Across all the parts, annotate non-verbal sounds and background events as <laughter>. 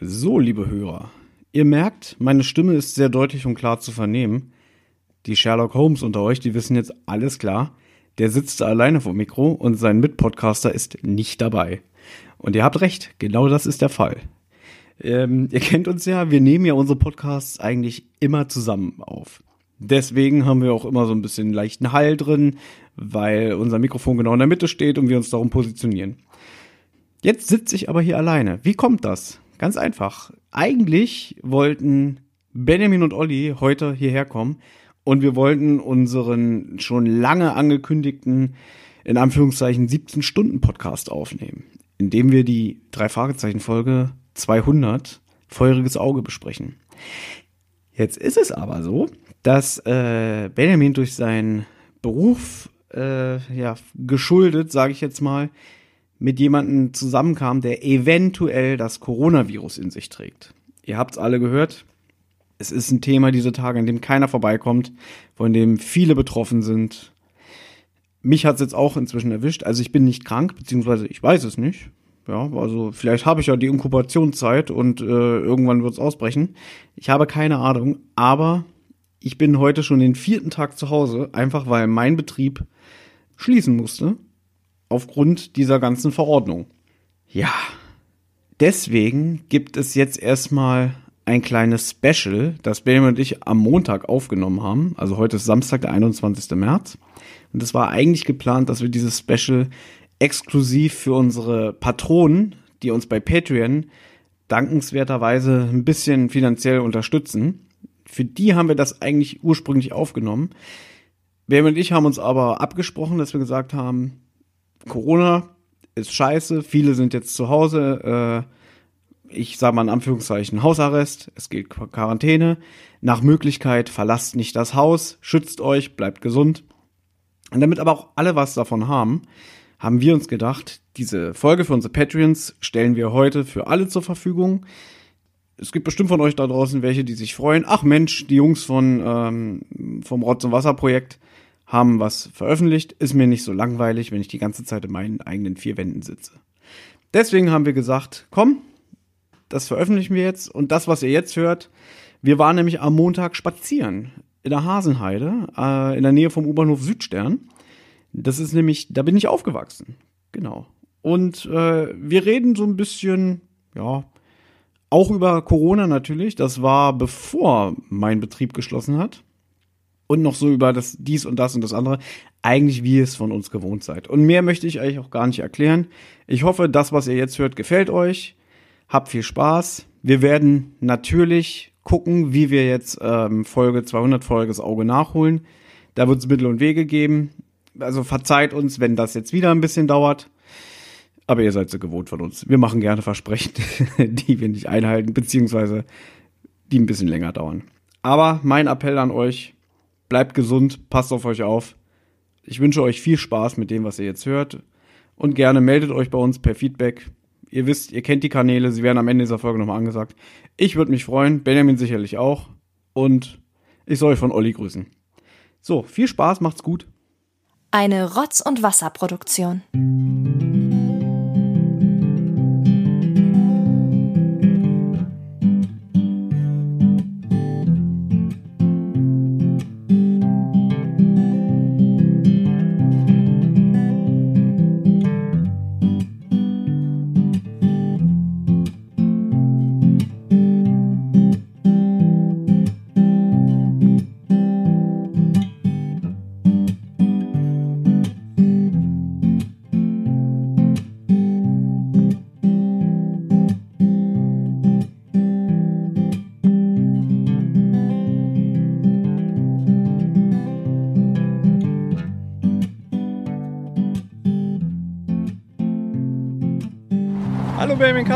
So, liebe Hörer, ihr merkt, meine Stimme ist sehr deutlich und klar zu vernehmen. Die Sherlock Holmes unter euch, die wissen jetzt alles klar. Der sitzt alleine vor dem Mikro und sein Mitpodcaster ist nicht dabei. Und ihr habt recht, genau das ist der Fall. Ähm, <laughs> ihr kennt uns ja, wir nehmen ja unsere Podcasts eigentlich immer zusammen auf. Deswegen haben wir auch immer so ein bisschen leichten Hall drin, weil unser Mikrofon genau in der Mitte steht und wir uns darum positionieren. Jetzt sitze ich aber hier alleine. Wie kommt das? Ganz einfach. Eigentlich wollten Benjamin und Olli heute hierher kommen und wir wollten unseren schon lange angekündigten, in Anführungszeichen, 17-Stunden-Podcast aufnehmen, in dem wir die drei Fragezeichen-Folge 200 Feuriges Auge besprechen. Jetzt ist es aber so, dass äh, Benjamin durch seinen Beruf äh, ja geschuldet, sage ich jetzt mal, mit jemandem zusammenkam, der eventuell das Coronavirus in sich trägt. Ihr habt's alle gehört. Es ist ein Thema diese Tage, an dem keiner vorbeikommt, von dem viele betroffen sind. Mich hat's jetzt auch inzwischen erwischt. Also ich bin nicht krank, beziehungsweise ich weiß es nicht. Ja, also vielleicht habe ich ja die Inkubationszeit und äh, irgendwann wird's ausbrechen. Ich habe keine Ahnung, aber ich bin heute schon den vierten Tag zu Hause, einfach weil mein Betrieb schließen musste aufgrund dieser ganzen Verordnung. Ja, deswegen gibt es jetzt erstmal ein kleines Special, das Benjamin und ich am Montag aufgenommen haben. Also heute ist Samstag, der 21. März. Und es war eigentlich geplant, dass wir dieses Special exklusiv für unsere Patronen, die uns bei Patreon dankenswerterweise ein bisschen finanziell unterstützen. Für die haben wir das eigentlich ursprünglich aufgenommen. Benjamin und ich haben uns aber abgesprochen, dass wir gesagt haben, Corona ist scheiße, viele sind jetzt zu Hause, äh, ich sage mal in Anführungszeichen Hausarrest, es gilt Quarantäne. Nach Möglichkeit verlasst nicht das Haus, schützt euch, bleibt gesund. Und damit aber auch alle was davon haben, haben wir uns gedacht, diese Folge für unsere Patreons stellen wir heute für alle zur Verfügung. Es gibt bestimmt von euch da draußen welche, die sich freuen. Ach Mensch, die Jungs von ähm, vom Rotz und Wasser Projekt haben was veröffentlicht. Ist mir nicht so langweilig, wenn ich die ganze Zeit in meinen eigenen vier Wänden sitze. Deswegen haben wir gesagt, komm, das veröffentlichen wir jetzt. Und das, was ihr jetzt hört, wir waren nämlich am Montag spazieren in der Hasenheide, äh, in der Nähe vom U-Bahnhof Südstern. Das ist nämlich, da bin ich aufgewachsen. Genau. Und äh, wir reden so ein bisschen, ja, auch über Corona natürlich. Das war bevor mein Betrieb geschlossen hat und noch so über das dies und das und das andere. Eigentlich wie ihr es von uns gewohnt seid. Und mehr möchte ich euch auch gar nicht erklären. Ich hoffe, das, was ihr jetzt hört, gefällt euch. Habt viel Spaß. Wir werden natürlich gucken, wie wir jetzt ähm, Folge 200 Folge das Auge nachholen. Da wird es Mittel und Wege geben. Also verzeiht uns, wenn das jetzt wieder ein bisschen dauert. Aber ihr seid so gewohnt von uns. Wir machen gerne Versprechen, <laughs> die wir nicht einhalten, beziehungsweise die ein bisschen länger dauern. Aber mein Appell an euch, Bleibt gesund, passt auf euch auf. Ich wünsche euch viel Spaß mit dem, was ihr jetzt hört. Und gerne meldet euch bei uns per Feedback. Ihr wisst, ihr kennt die Kanäle, sie werden am Ende dieser Folge nochmal angesagt. Ich würde mich freuen, Benjamin sicherlich auch. Und ich soll euch von Olli grüßen. So, viel Spaß, macht's gut. Eine Rotz- und Wasserproduktion.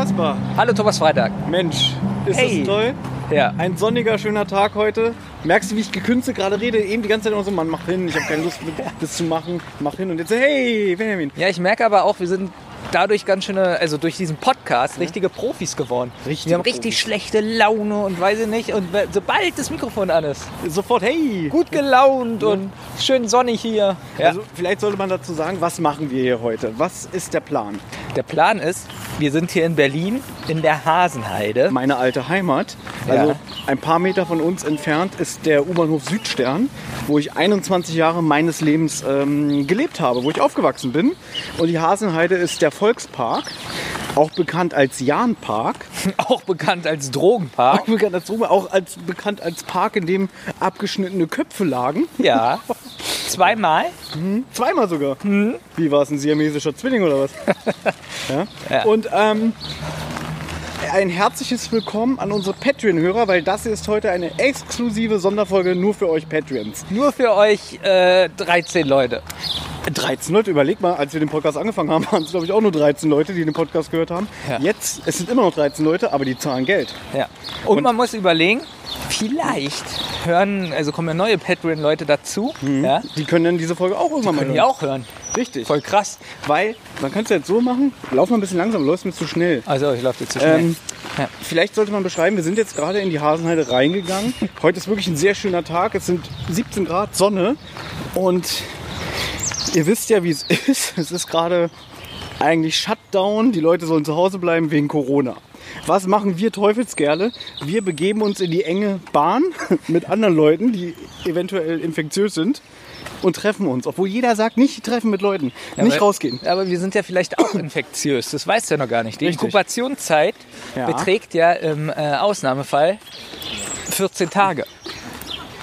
Kasper. Hallo Thomas Freitag. Mensch, ist Hey. das toll? Ja. Ein sonniger, schöner Tag heute. Merkst du, wie ich gekünstelt gerade rede? Eben die ganze Zeit immer so, Mann, mach hin, ich habe keine Lust, das zu machen. Mach hin und jetzt, hey, Benjamin. Ja, ich merke aber auch, wir sind dadurch ganz schöne, also durch diesen Podcast, richtige Profis geworden. Richtige wir haben richtig Profis. schlechte Laune und weiß ich nicht. Und sobald das Mikrofon an ist, Sofort, hey! gut gelaunt und schön sonnig hier. Ja. Also vielleicht sollte man dazu sagen, was machen wir hier heute? Was ist der Plan? Der Plan ist, wir sind hier in Berlin in der Hasenheide. Meine alte Heimat, also Ja. ein paar Meter von uns entfernt, ist der U-Bahnhof Südstern, wo ich 21 Jahre meines Lebens ähm, gelebt habe, wo ich aufgewachsen bin. Und die Hasenheide ist der Volkspark, auch bekannt als Jahnpark. <laughs> Auch bekannt als Drogenpark. Auch bekannt als, auch als, bekannt als Park, in dem abgeschnittene Köpfe lagen. Ja. <laughs> Zweimal. Zweimal sogar. Wie war es, ein siamesischer Zwilling oder was? <laughs> ja. Ja. Und ähm, ein herzliches Willkommen an unsere Patreon-Hörer, weil das ist heute eine exklusive Sonderfolge nur für euch Patreons. Nur für euch äh, 13 Leute. 13 Leute, überleg mal, als wir den Podcast angefangen haben, <laughs> waren es glaube ich auch nur 13 Leute, die den Podcast gehört haben. Ja. Jetzt, es sind immer noch 13 Leute, aber die zahlen Geld. Ja. Und, man muss überlegen, vielleicht hören, also kommen ja neue Patreon-Leute dazu. Ja. Die können dann diese Folge auch irgendwann mal Können die hören. auch hören. Richtig. Voll krass. Weil, man kann es jetzt so machen, lauf mal ein bisschen langsam, läufst mir zu schnell. Also ich laufe jetzt zu schnell. Ähm, Ja. Vielleicht sollte man beschreiben, wir sind jetzt gerade in die Hasenheide reingegangen. Heute ist wirklich ein sehr schöner Tag. Es sind 17 Grad Sonne und ihr wisst ja, wie es <laughs> ist. Es ist gerade eigentlich Shutdown. Die Leute sollen zu Hause bleiben wegen Corona. Was machen wir Teufelskerle? Wir begeben uns in die enge Bahn <laughs> mit anderen Leuten, die eventuell infektiös sind und treffen uns. Obwohl jeder sagt, nicht treffen mit Leuten, nicht aber, rausgehen. Aber wir sind ja vielleicht auch <coughs> infektiös. Das weißt du ja noch gar nicht. Die Richtig. Inkubationszeit Ja. beträgt ja im äh, Ausnahmefall 14 Tage.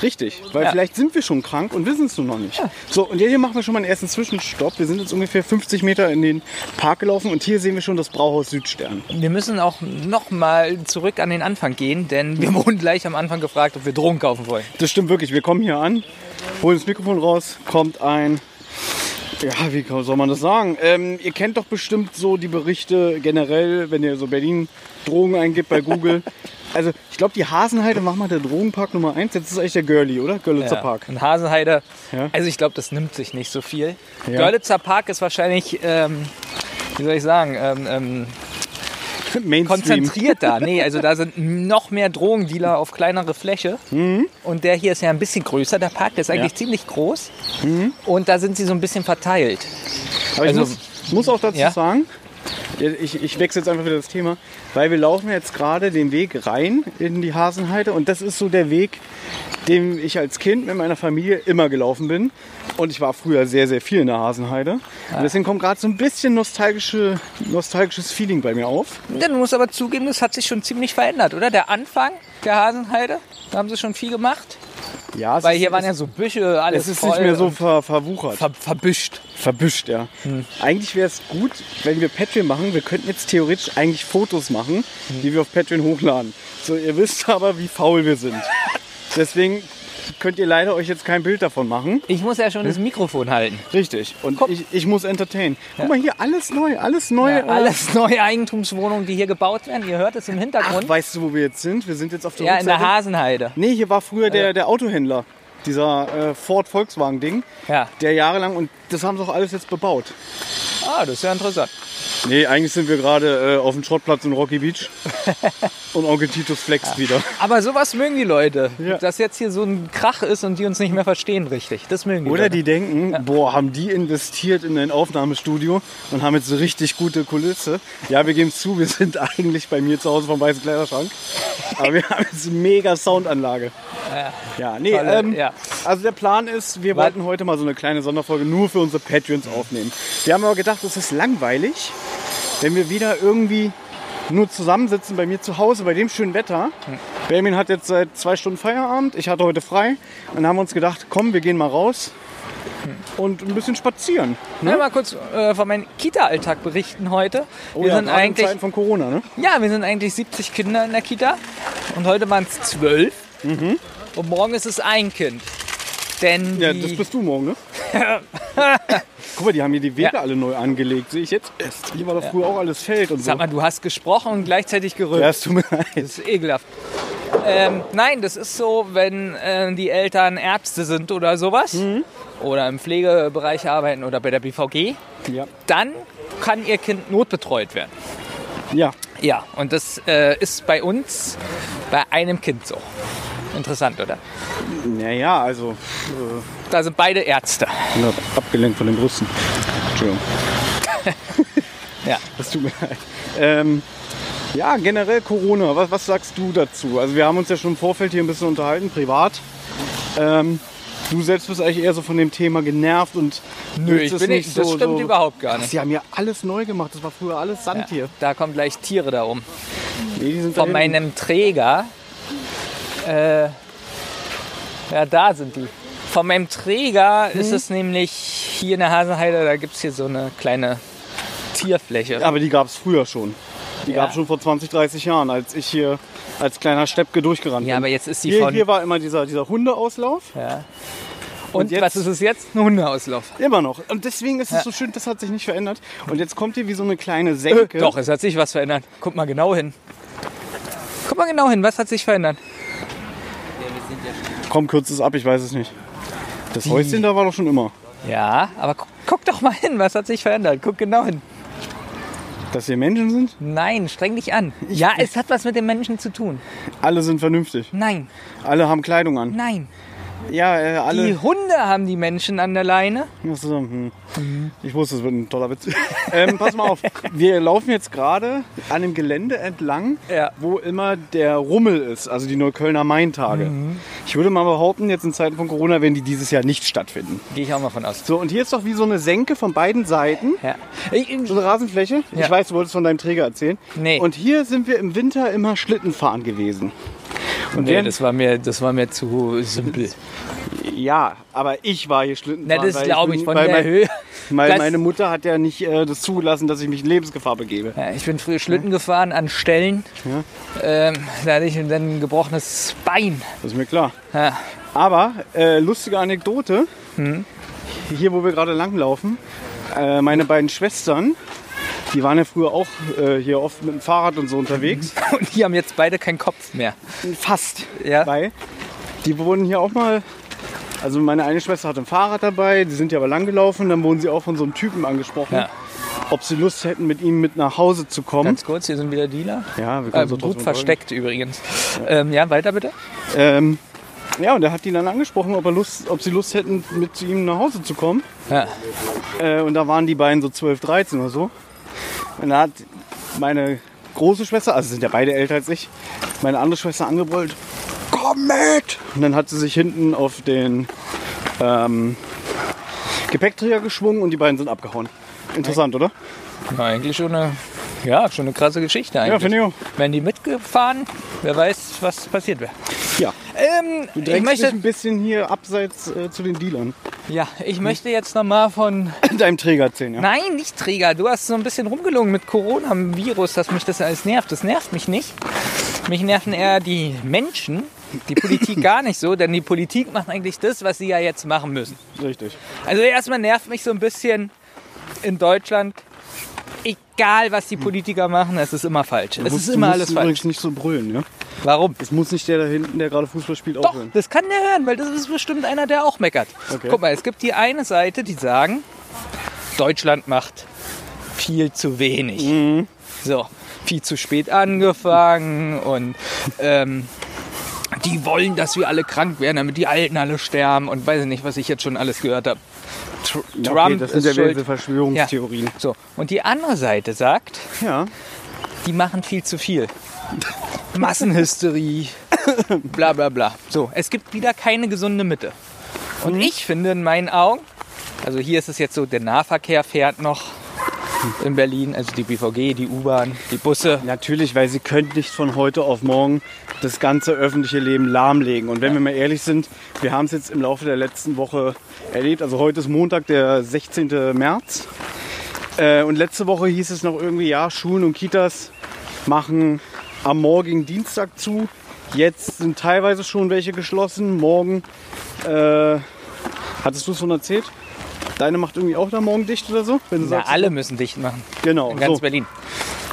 Richtig, weil Ja. vielleicht sind wir schon krank und wissen es nur noch nicht. So, und hier machen wir schon mal einen ersten Zwischenstopp. Wir sind jetzt ungefähr 50 Meter in den Park gelaufen und hier sehen wir schon das Brauhaus Südstern. Wir müssen auch noch mal zurück an den Anfang gehen, denn wir <laughs> wurden gleich am Anfang gefragt, ob wir Drogen kaufen wollen. Das stimmt wirklich. Wir kommen hier an, holen das Mikrofon raus, kommt ein. Ja, wie soll man das sagen? Ähm, ihr kennt doch bestimmt so die Berichte generell, wenn ihr so Berlin Drogen eingibt bei Google. <laughs> Also, ich glaube, die Hasenheide, mach mal der Drogenpark Nummer 1. Jetzt ist eigentlich der Girlie, oder? Görlitzer Park. In Hasenheide. Ja. Also ich glaube, das nimmt sich nicht so viel. Ja. Görlitzer Park ist wahrscheinlich, ähm, wie soll ich sagen, ähm, ähm, Mainstream. konzentrierter. nee, also da sind noch mehr Drogendealer auf kleinere Fläche. Und der hier ist ja ein bisschen größer, der Park. Ist eigentlich Ja. ziemlich groß. Und da sind sie so ein bisschen verteilt. Aber ich Also- muss, muss auch dazu Ja? sagen, ja, ich, ich wechsle jetzt einfach wieder das Thema, weil wir laufen jetzt gerade den Weg rein in die Hasenheide und das ist so der Weg, den ich als Kind mit meiner Familie immer gelaufen bin. Und ich war früher sehr, sehr viel in der Hasenheide. Und deswegen kommt gerade so ein bisschen nostalgische, nostalgisches Feeling bei mir auf. Ja, du musst aber zugeben, das hat sich schon ziemlich verändert, oder? Der Anfang der Hasenheide, da haben sie schon viel gemacht. Ja, Weil ist, hier waren es, ja so Büsche, alles es ist nicht mehr so ver, verwuchert. ver verbüscht. Verbüscht, ja. Eigentlich wäre es gut, wenn wir Patreon machen. Wir könnten jetzt theoretisch eigentlich Fotos machen, die wir auf Patreon hochladen. So, ihr wisst aber, wie faul wir sind. <laughs> Deswegen könnt ihr leider euch jetzt kein Bild davon machen. Ich muss ja schon das Mikrofon halten. Richtig. Und ich, ich muss entertainen. Guck mal hier, alles neu, alles neu. Ja, äh, alles neue Eigentumswohnungen, die hier gebaut werden. Ihr hört es im Ach, Hintergrund. weißt du, wo wir jetzt sind? Wir sind jetzt auf der ja, in der Rückseite. Hasenheide. Nee, hier war früher der, der Autohändler. Dieser äh, Ford Volkswagen Ding. Ja. Der jahrelang und das haben sie auch alles jetzt bebaut. Ah, das ist ja interessant. Nee, eigentlich sind wir gerade äh, auf dem Schrottplatz in Rocky Beach. <laughs> und Onkel Titus flext wieder. Aber sowas mögen die Leute. Ja. Dass jetzt hier so ein Krach ist und die uns nicht mehr verstehen richtig. Das mögen die Oder Leute. die denken, boah, haben die investiert in ein Aufnahmestudio und haben jetzt eine richtig gute Kulisse. Ja, wir geben es zu, wir sind <laughs> eigentlich bei mir zu Hause vom Weißen Kleiderschrank. Aber wir haben jetzt eine mega Soundanlage. Ja, nee, Tolle, ähm, ja. also der Plan ist, wir wollten heute mal so eine kleine Sonderfolge nur für unsere Patreons aufnehmen. Wir haben aber gedacht, es ist langweilig, wenn wir wieder irgendwie nur zusammensitzen bei mir zu Hause bei dem schönen Wetter. Benjamin hat jetzt seit zwei Stunden Feierabend, ich hatte heute frei und dann haben wir uns gedacht, komm, wir gehen mal raus und ein bisschen spazieren. Ich will mal kurz äh, von meinem Kita-Alltag berichten heute. Oh wir ja, sind eigentlich, Zeiten von Corona, ne? ja, wir sind eigentlich 70 Kinder in der Kita und heute waren es 12 Mhm. und morgen ist es ein Kind. Denn Ja, das bist du morgen, ne? <laughs> Guck mal, die haben hier die Wege Ja. alle neu angelegt, sehe ich jetzt erst. Hier war doch früher auch alles Feld und so. sag mal, du hast gesprochen und gleichzeitig gerülpt. ja, es tut mir leid. Das ist ekelhaft. Ähm, nein, das ist so, wenn äh, die Eltern Ärzte sind oder sowas Mhm. oder im Pflegebereich arbeiten oder bei der BVG, Ja. dann kann ihr Kind notbetreut werden. Ja. Ja, und das äh, ist bei uns bei einem Kind so. Interessant, oder? Naja, also Da sind beide Ärzte. abgelenkt von den Brüsten. Entschuldigung. <laughs> Ja. Das tut mir leid. Ähm, ja, generell Corona. Was, was sagst du dazu? Also wir haben uns ja schon im Vorfeld hier ein bisschen unterhalten, privat. Ähm, du selbst bist eigentlich eher so von dem Thema genervt und Nö, ich bin nicht, das stimmt überhaupt gar nicht. Sie haben ja alles neu gemacht. Das war früher alles Sand Ja, hier. da kommen gleich Tiere da um. Nee, die sind Von meinem Träger. Äh, ja, da sind die. Von meinem Träger ist es nämlich hier in der Hasenheide, da gibt es hier so eine kleine Tierfläche. Aber die gab es früher schon. Die Ja. gab es schon vor 20, 30 Jahren, als ich hier als kleiner Steppke durchgerannt Ja, bin. aber jetzt ist die hier, von. hier war immer dieser, dieser Hundeauslauf. ja. Und, jetzt- was ist es jetzt? Ein Hundeauslauf. Immer noch. Und deswegen ist es Ja. so schön, das hat sich nicht verändert. Und jetzt kommt hier wie so eine kleine Senke. Doch, es hat sich was verändert. Guck mal genau hin. Guck mal genau hin, was hat sich verändert? Komm, kürzt es ab, ich weiß es nicht. Das Häuschen da war doch schon immer. Ja, aber guck, guck doch mal hin, was hat sich verändert? Guck genau hin. Dass hier Menschen sind, Nein, streng dich an. ja, es hat was mit den Menschen zu tun. alle sind vernünftig. Nein, Alle haben Kleidung an. nein. Ja, äh, Die alle. Hunde haben die Menschen an der Leine. Achso, hm. Ich wusste, es wird ein toller Witz. ähm, pass mal auf, wir laufen jetzt gerade an dem Gelände entlang, Ja. wo immer der Rummel ist, also die Neuköllner Maintage. Ich würde mal behaupten, jetzt in Zeiten von Corona werden die dieses Jahr nicht stattfinden. Gehe ich auch mal von aus. So, und hier ist doch wie so eine Senke von beiden Seiten. Ja. So eine Rasenfläche. Ja. Ich weiß, du wolltest von deinem Träger erzählen. Nee. Und hier sind wir im Winter immer Schlitten fahren gewesen. Und nee, während- das war mir, das war mir zu simpel. ja, aber ich war hier Schlitten Na, das glaube bin- ich von weil der mein, Höhe. Das- meine Mutter hat ja nicht äh, das zugelassen, dass ich mich in Lebensgefahr begebe. Ja, ich bin früher Schlitten gefahren an Stellen. Ähm, da hatte ich dann ein gebrochenes Bein. Das ist mir klar. Ja. Aber äh, lustige Anekdote. Hm? Hier, wo wir gerade langlaufen, äh, meine beiden Schwestern, die waren ja früher auch äh, hier oft mit dem Fahrrad und so unterwegs. <laughs> Und die haben jetzt beide keinen Kopf mehr. Fast. Ja. Weil die wurden hier auch mal. Also meine eine Schwester hatte ein Fahrrad dabei, die sind ja aber lang gelaufen, dann wurden sie auch von so einem Typen angesprochen, Ja. ob sie Lust hätten, mit ihm mit nach Hause zu kommen. Ganz kurz, hier sind wieder Dealer. ja, wir können Ähm, so gut trotzdem versteckt übrigens. Ähm, ja, weiter bitte. Ähm, ja, und er hat die dann angesprochen, ob, er Lust, ob sie Lust hätten, mit zu ihm nach Hause zu kommen. Ja. Äh, und da waren die beiden so 12, 13 oder so. Und da hat meine große Schwester, also sind ja beide älter als ich, meine andere Schwester angebrüllt, komm mit! Und dann hat sie sich hinten auf den ähm, Gepäckträger geschwungen und die beiden sind abgehauen. Interessant, oder? Na, eigentlich schon eine, ja, schon eine krasse Geschichte eigentlich. Ja, finde ich auch. Wären die mitgefahren, wer weiß, was passiert wäre. Ja. Ähm, Du ich drängst dich möchte, ein bisschen hier abseits äh, zu den Dealern. ja, ich möchte jetzt nochmal von <laughs> Deinem Träger erzählen, ja? Nein, nicht Träger. Du hast so ein bisschen rumgelungen mit Corona, mit dem Virus, dass mich das alles nervt. Das nervt mich nicht. Mich nerven eher die Menschen, die Politik <laughs> gar nicht so, denn die Politik macht eigentlich das, was sie ja jetzt machen müssen. Richtig. Also erstmal nervt mich so ein bisschen in Deutschland, egal was die Politiker machen, es ist immer falsch. Es ist immer alles falsch. übrigens nicht so brüllen, ja? Warum? Es muss nicht der da hinten, der gerade Fußball spielt, Doch, aufhören. das kann der hören, weil das ist bestimmt einer, der auch meckert. Okay. Guck mal, es gibt die eine Seite, die sagen, Deutschland macht viel zu wenig. Mhm. So, viel zu spät angefangen und ähm, die wollen, dass wir alle krank werden, damit die Alten alle sterben und weiß ich nicht, was ich jetzt schon alles gehört habe. Tr Ja, Trump okay, das sind ist ja schuld. diese Verschwörungstheorien. So, und die andere Seite sagt, Ja. die machen viel zu viel. Massenhysterie, bla bla bla. So, es gibt wieder keine gesunde Mitte. Und ich finde in meinen Augen, also hier ist es jetzt so, der Nahverkehr fährt noch in Berlin, also die BVG, die U-Bahn, die Busse. Natürlich, weil sie können nicht von heute auf morgen das ganze öffentliche Leben lahmlegen. Und wenn wir mal ehrlich sind, wir haben es jetzt im Laufe der letzten Woche erlebt. Also heute ist Montag, der 16. März. Äh, und letzte Woche hieß es noch irgendwie, ja, Schulen und Kitas machen am morgigen Dienstag zu. Jetzt sind teilweise schon welche geschlossen. Morgen, äh, hattest du es schon erzählt? Deine macht irgendwie auch da morgen dicht oder so? Wenn du Na, sagst, alle müssen dicht machen. Genau. In ganz so. Berlin.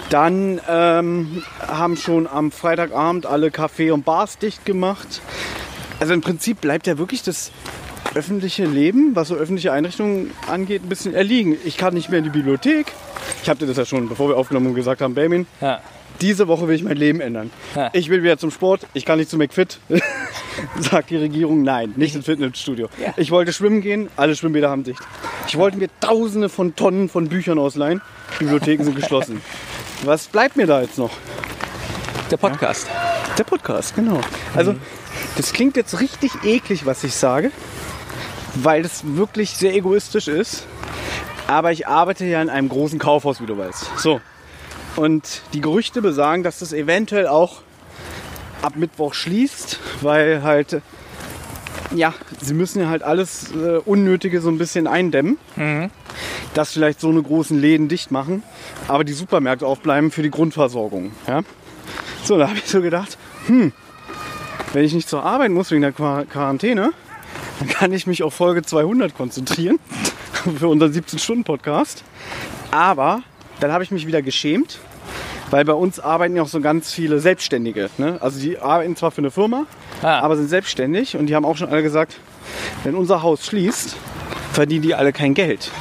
Dann ähm, haben schon am Freitagabend alle Café und Bars dicht gemacht. Also im Prinzip bleibt ja wirklich das öffentliche Leben, was so öffentliche Einrichtungen angeht, ein bisschen erliegen. Ich kann nicht mehr in die Bibliothek. Ich habe dir das ja schon, bevor wir aufgenommen haben, gesagt haben, Benjamin, Ja. Diese Woche will ich mein Leben ändern. Ja. Ich will wieder zum Sport, ich kann nicht zu McFit. <laughs> Sagt die Regierung, nein, nicht ins Fitnessstudio. Ja. Ich wollte schwimmen gehen, alle Schwimmbäder haben dicht. Ich wollte mir tausende von Tonnen von Büchern ausleihen, Bibliotheken sind geschlossen. <laughs> Was bleibt mir da jetzt noch? Der Podcast. Der Podcast, genau. Also, das klingt jetzt richtig eklig, was ich sage, weil das wirklich sehr egoistisch ist. Aber ich arbeite ja in einem großen Kaufhaus, wie du weißt. So. Und die Gerüchte besagen, dass das eventuell auch ab Mittwoch schließt, weil halt, ja, sie müssen ja halt alles äh, Unnötige so ein bisschen eindämmen. Dass vielleicht so eine großen Läden dicht machen, aber die Supermärkte aufbleiben für die Grundversorgung. Ja? So, da habe ich so gedacht, hm, wenn ich nicht zur Arbeit muss wegen der Qua- Quarantäne, dann kann ich mich auf Folge 200 konzentrieren <laughs> für unseren 17-Stunden-Podcast. Aber dann habe ich mich wieder geschämt, weil bei uns arbeiten ja auch so ganz viele Selbstständige. Ne? Also die arbeiten zwar für eine Firma, Ah. aber sind selbstständig und die haben auch schon alle gesagt, wenn unser Haus schließt, verdienen die alle kein Geld.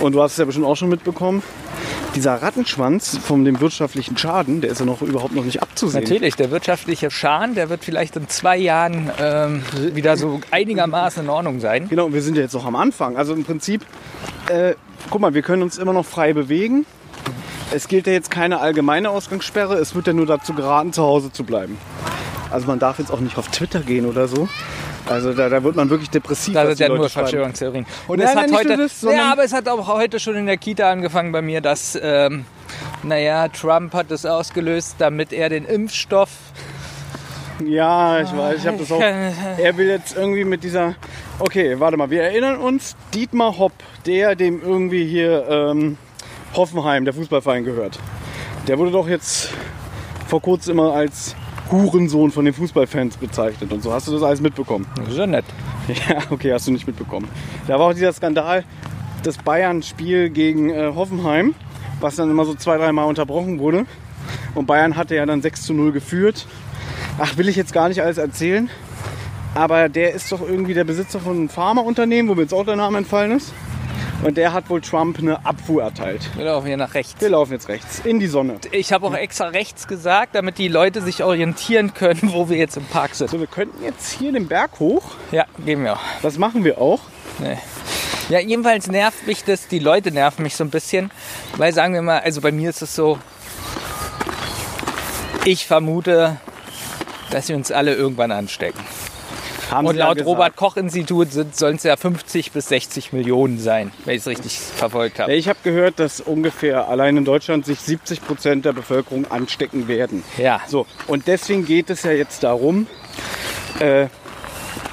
Und du hast es ja bestimmt auch schon mitbekommen, dieser Rattenschwanz von dem wirtschaftlichen Schaden, der ist ja noch überhaupt noch nicht abzusehen. Natürlich, der wirtschaftliche Schaden, der wird vielleicht in zwei Jahren ähm, wieder so einigermaßen in Ordnung sein. Genau, und wir sind ja jetzt noch am Anfang. Also im Prinzip, äh, guck mal, wir können uns immer noch frei bewegen. Es gilt ja jetzt keine allgemeine Ausgangssperre. Es wird ja nur dazu geraten, zu Hause zu bleiben. Also man darf jetzt auch nicht auf Twitter gehen oder so. Also da, da wird man wirklich depressiv. Das die ja nur. Verschwörungstheorien. Und Nein, es nein, hat heute, das, ja, aber es hat auch heute schon in der Kita angefangen bei mir, dass, ähm, naja, Trump hat es ausgelöst, damit er den Impfstoff Ja, ich weiß, ich habe das auch. <laughs> Er will jetzt irgendwie mit dieser. Okay, warte mal, wir erinnern uns, Dietmar Hopp, der dem irgendwie hier ähm, Hoffenheim, der Fußballverein gehört. Der wurde doch jetzt vor kurzem immer als Hurensohn von den Fußballfans bezeichnet und so. Hast du das alles mitbekommen? Das ist ja nett. <laughs> Ja, okay, hast du nicht mitbekommen. Da war auch dieser Skandal, das Bayern-Spiel gegen äh, Hoffenheim, was dann immer so zwei, dreimal unterbrochen wurde. Und Bayern hatte ja dann 6 zu 0 geführt. Ach, will ich jetzt gar nicht alles erzählen. Aber der ist doch irgendwie der Besitzer von einem Pharmaunternehmen, wo mir jetzt auch der Name entfallen ist. Und der hat wohl Trump eine Abfuhr erteilt. Wir laufen hier nach rechts. Wir laufen jetzt rechts, in die Sonne. Ich habe auch extra rechts gesagt, damit die Leute sich orientieren können, wo wir jetzt im Park sind. So, wir könnten jetzt hier den Berg hoch. Ja, gehen wir auch. Das machen wir auch. Nee. Ja, jedenfalls nervt mich das, die Leute nerven mich so ein bisschen, weil sagen wir mal, also bei mir ist es so, ich vermute, dass wir uns alle irgendwann anstecken. Haben Und Sie ja laut. Robert Koch Institut sollen es ja 50 bis 60 Millionen sein, wenn ich es richtig verfolgt habe. ich habe gehört, dass ungefähr allein in Deutschland sich 70 Prozent der Bevölkerung anstecken werden. Ja. So, und deswegen geht es ja jetzt darum, äh,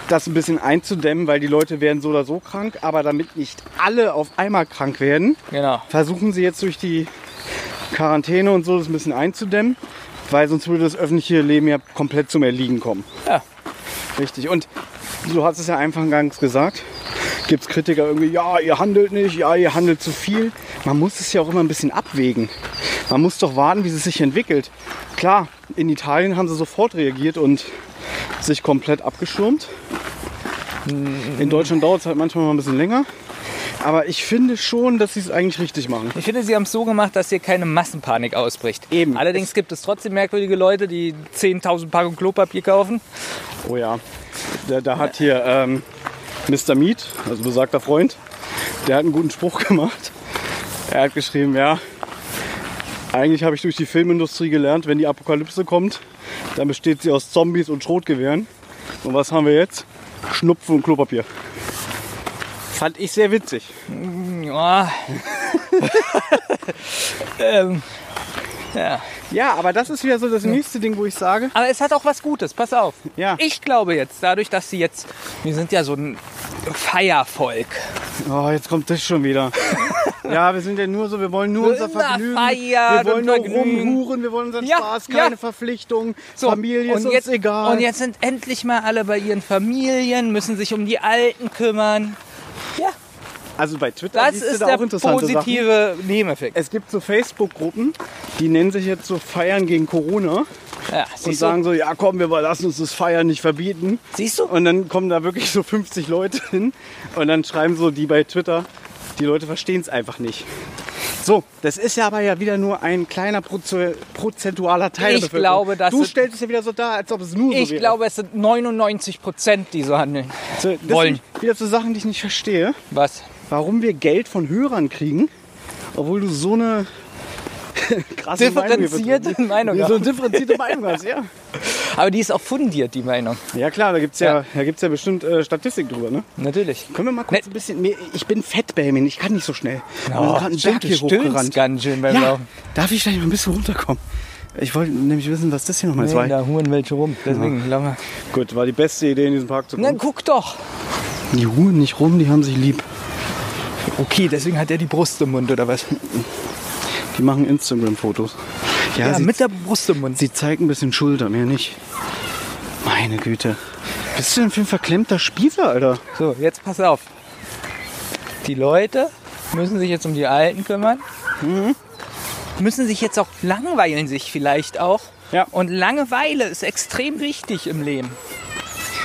das ein bisschen einzudämmen, weil die Leute werden so oder so krank. Aber damit nicht alle auf einmal krank werden, Genau. versuchen sie jetzt durch die Quarantäne und so das ein bisschen einzudämmen, weil sonst würde das öffentliche Leben ja komplett zum Erliegen kommen. Ja. Richtig. Und du hast es ja eingangs gesagt, gibt es Kritiker irgendwie, ja, ihr handelt nicht, ja, ihr handelt zu viel. Man muss es ja auch immer ein bisschen abwägen. Man muss doch warten, wie es sich entwickelt. Klar, in Italien haben sie sofort reagiert und sich komplett abgeschirmt. In Deutschland dauert es halt manchmal mal ein bisschen länger. Aber ich finde schon, dass sie es eigentlich richtig machen. Ich finde, sie haben es so gemacht, dass hier keine Massenpanik ausbricht. Eben. Allerdings gibt es trotzdem merkwürdige Leute, die 10.000 Packungen Klopapier kaufen. Oh ja. Da, da hat hier ähm, Mr. Meat, also besagter Freund, der hat einen guten Spruch <laughs> gemacht. Er hat geschrieben, ja, eigentlich habe ich durch die Filmindustrie gelernt, wenn die Apokalypse kommt, dann besteht sie aus Zombies und Schrotgewehren. Und was haben wir jetzt? Schnupfen und Klopapier. Fand ich sehr witzig. Ja. <laughs> ähm, ja. Ja, aber das ist wieder so das nächste Ding, wo ich sage, Aber es hat auch was Gutes, pass auf. Ja. Ich glaube jetzt, dadurch, dass sie jetzt, wir sind ja so ein Feiervolk. oh, jetzt kommt das schon wieder. <laughs> ja, wir sind ja nur so, wir wollen nur unser Vergnügen. feiern wir wollen nur Vergnügen. rumhuren, wir wollen unseren Ja, Spaß, ja. keine Verpflichtung. So, Familie ist und uns jetzt, egal. Und jetzt sind endlich mal alle bei ihren Familien, müssen sich um die Alten kümmern. Ja, also bei Twitter das ist da der auch interessante Sachen. positive Nebeneffekt. Es gibt so Facebook-Gruppen, die nennen sich jetzt so Feiern gegen Corona. Ja, und sagen so, ja komm, wir lassen uns das Feiern nicht verbieten. Siehst du? Und dann kommen da wirklich so 50 Leute hin und dann schreiben so die bei Twitter, die Leute verstehen es einfach nicht. So, das ist ja aber ja wieder nur ein kleiner Proze- prozentualer Teil Ich der Bevölkerung. glaube, dass Du es- stellst es ja wieder so dar, als ob es nur so Ich wäre. glaube, es sind 99 Prozent, die so handeln. so, wollen. wieder so Sachen, die ich nicht verstehe. Was? Warum wir Geld von Hörern kriegen, obwohl du so eine <laughs> krasse Meinung Differenzierte vertrittst. Meinung. Ja, so eine differenzierte Meinung hast, ja. <laughs> <laughs> Aber die ist auch fundiert, die Meinung. Ja klar, da gibt es ja, Ja. da gibt's ja bestimmt äh, Statistik drüber, ne? Natürlich. Können wir mal kurz Ne- ein bisschen mehr. Ich bin fett, Benjamin, ich kann nicht so schnell. Oh, gerade einen Berg hier hochgerannt. ganz schön beim Ja, Laufen. darf ich gleich mal ein bisschen runterkommen? Ich wollte nämlich wissen, was das hier nochmal ist. weil- da huren welche rum. Deswegen, ja. Gut, war die beste Idee in diesem Park zu Na, kommen. guck doch. Die huren nicht rum, die haben sich lieb. Okay, deswegen hat er die Brust im Mund, oder was? Die machen Instagram-Fotos. Ja, Ja, mit der Brust im Mund. sie zeigen ein bisschen Schulter, mehr nicht. Meine Güte. Bist du denn für ein verklemmter Spießer, Alter? So, jetzt pass auf. Die Leute müssen sich jetzt um die Alten kümmern. Mhm. Müssen sich jetzt auch langweilen sich vielleicht auch. Ja. Und Langeweile ist extrem wichtig im Leben.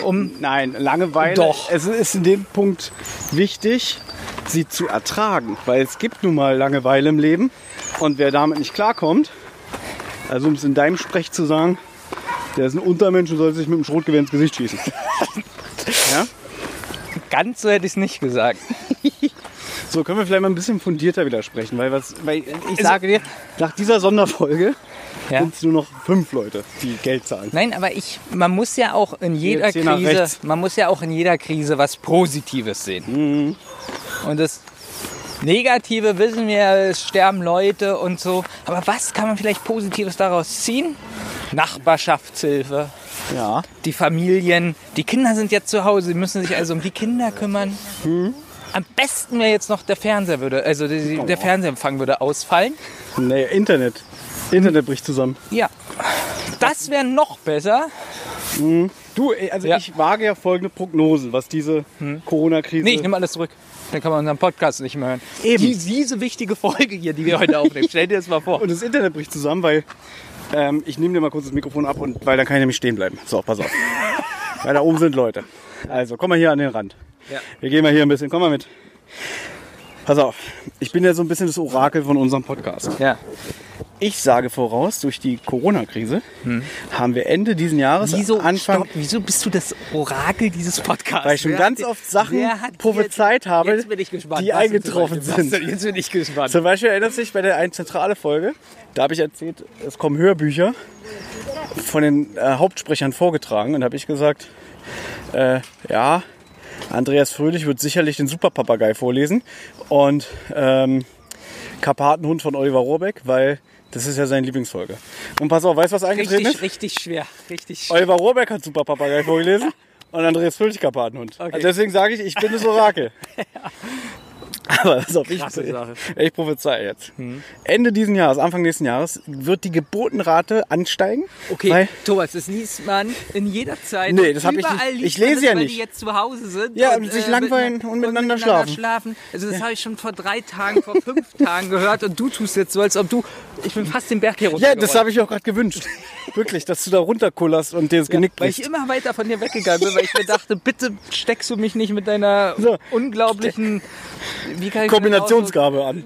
Um Nein, Langeweile. Doch. Es ist in dem Punkt wichtig, sie zu ertragen. Weil es gibt nun mal Langeweile im Leben. Und wer damit nicht klarkommt, also um es in deinem Sprech zu sagen, der ist ein Untermensch und soll sich mit dem Schrotgewehr ins Gesicht schießen. <laughs> ja? ganz so hätte ich es nicht gesagt. <laughs> So, können wir vielleicht mal ein bisschen fundierter widersprechen. Weil, was, weil ich Also- sage dir, nach dieser Sonderfolge Ja. sind es nur noch fünf Leute, die Geld zahlen. Nein, aber ich, man muss ja auch in jeder Krise, man muss ja auch in jeder Krise was Positives sehen. Mhm. Und das Negative wissen wir, es sterben Leute und so. Aber was kann man vielleicht Positives daraus ziehen? Nachbarschaftshilfe, Ja. die Familien, die Kinder sind jetzt zu Hause, sie müssen sich also um die Kinder kümmern. Mhm. Am besten wäre jetzt noch der Fernseher würde, also die, Oh. der Fernsehempfang würde ausfallen. Nee, Internet. Internet bricht zusammen. Ja, das wäre noch besser. Du, also Ja. ich wage ja folgende Prognose, was diese Corona-Krise. Nee, ich nehme alles zurück. Dann kann man unseren Podcast nicht mehr hören. Eben. Die, diese wichtige Folge hier, die wir heute aufnehmen, stell dir das mal vor. und das Internet bricht zusammen, weil ähm, ich nehme dir mal kurz das Mikrofon ab und weil dann kann ich nämlich stehen bleiben. So, pass auf. <laughs> weil da oben sind Leute. Also, komm mal hier an den Rand. Ja. Wir gehen mal hier ein bisschen. Komm mal mit. Pass auf. Ich bin ja so ein bisschen das Orakel von unserem Podcast. Ja. Ich sage voraus, durch die Corona-Krise haben wir Ende diesen Jahres, Wieso, Anfang, stopp, wieso bist du das Orakel dieses Podcasts? weil ich schon Wer ganz oft Sachen prophezeit jetzt, habe, jetzt gespannt, die eingetroffen Beispiel- sind. du- Jetzt bin ich gespannt. Zum Beispiel erinnert sich bei der einen zentrale Folge, da habe ich erzählt, es kommen Hörbücher von den äh, Hauptsprechern vorgetragen und habe ich gesagt, äh, ja, Andreas Fröhlich wird sicherlich den Superpapagei vorlesen und ähm, Karpatenhund von Oliver Rohrbeck, weil das ist ja seine Lieblingsfolge. Und pass auf, weißt du, was eingetreten Richtig, ist? richtig schwer. Richtig schwer. Oliver Rohrbeck hat Superpapagei vorgelesen <laughs> und Andreas Fröhlich Karpatenhund. Okay. Also deswegen sage ich, ich bin das Orakel. <laughs> <laughs> Aber pass auf, ich, Krasse Sache. ich prophezei jetzt. Ende diesen Jahres, Anfang nächsten Jahres, wird die Geburtenrate ansteigen. Okay, Thomas, das liest man in jeder Zeit. Nee, das hab ich nicht. Ich lese das, ja weil nicht. die jetzt zu Hause sind. Ja, und sich langweilen mit- und miteinander schlafen. schlafen. Also das habe ich schon vor drei Tagen, vor fünf <laughs> Tagen gehört und du tust jetzt so, als ob du... Ich bin fast den Berg hier runter. ja, das habe ich auch gerade gewünscht. <laughs> Wirklich, dass du da runterkullerst und dir das Genick Weil ich bricht. immer weiter von dir weggegangen bin, weil ich mir <laughs> dachte, bitte steckst du mich nicht mit deiner So. unglaublichen ich Kombinationsgabe an.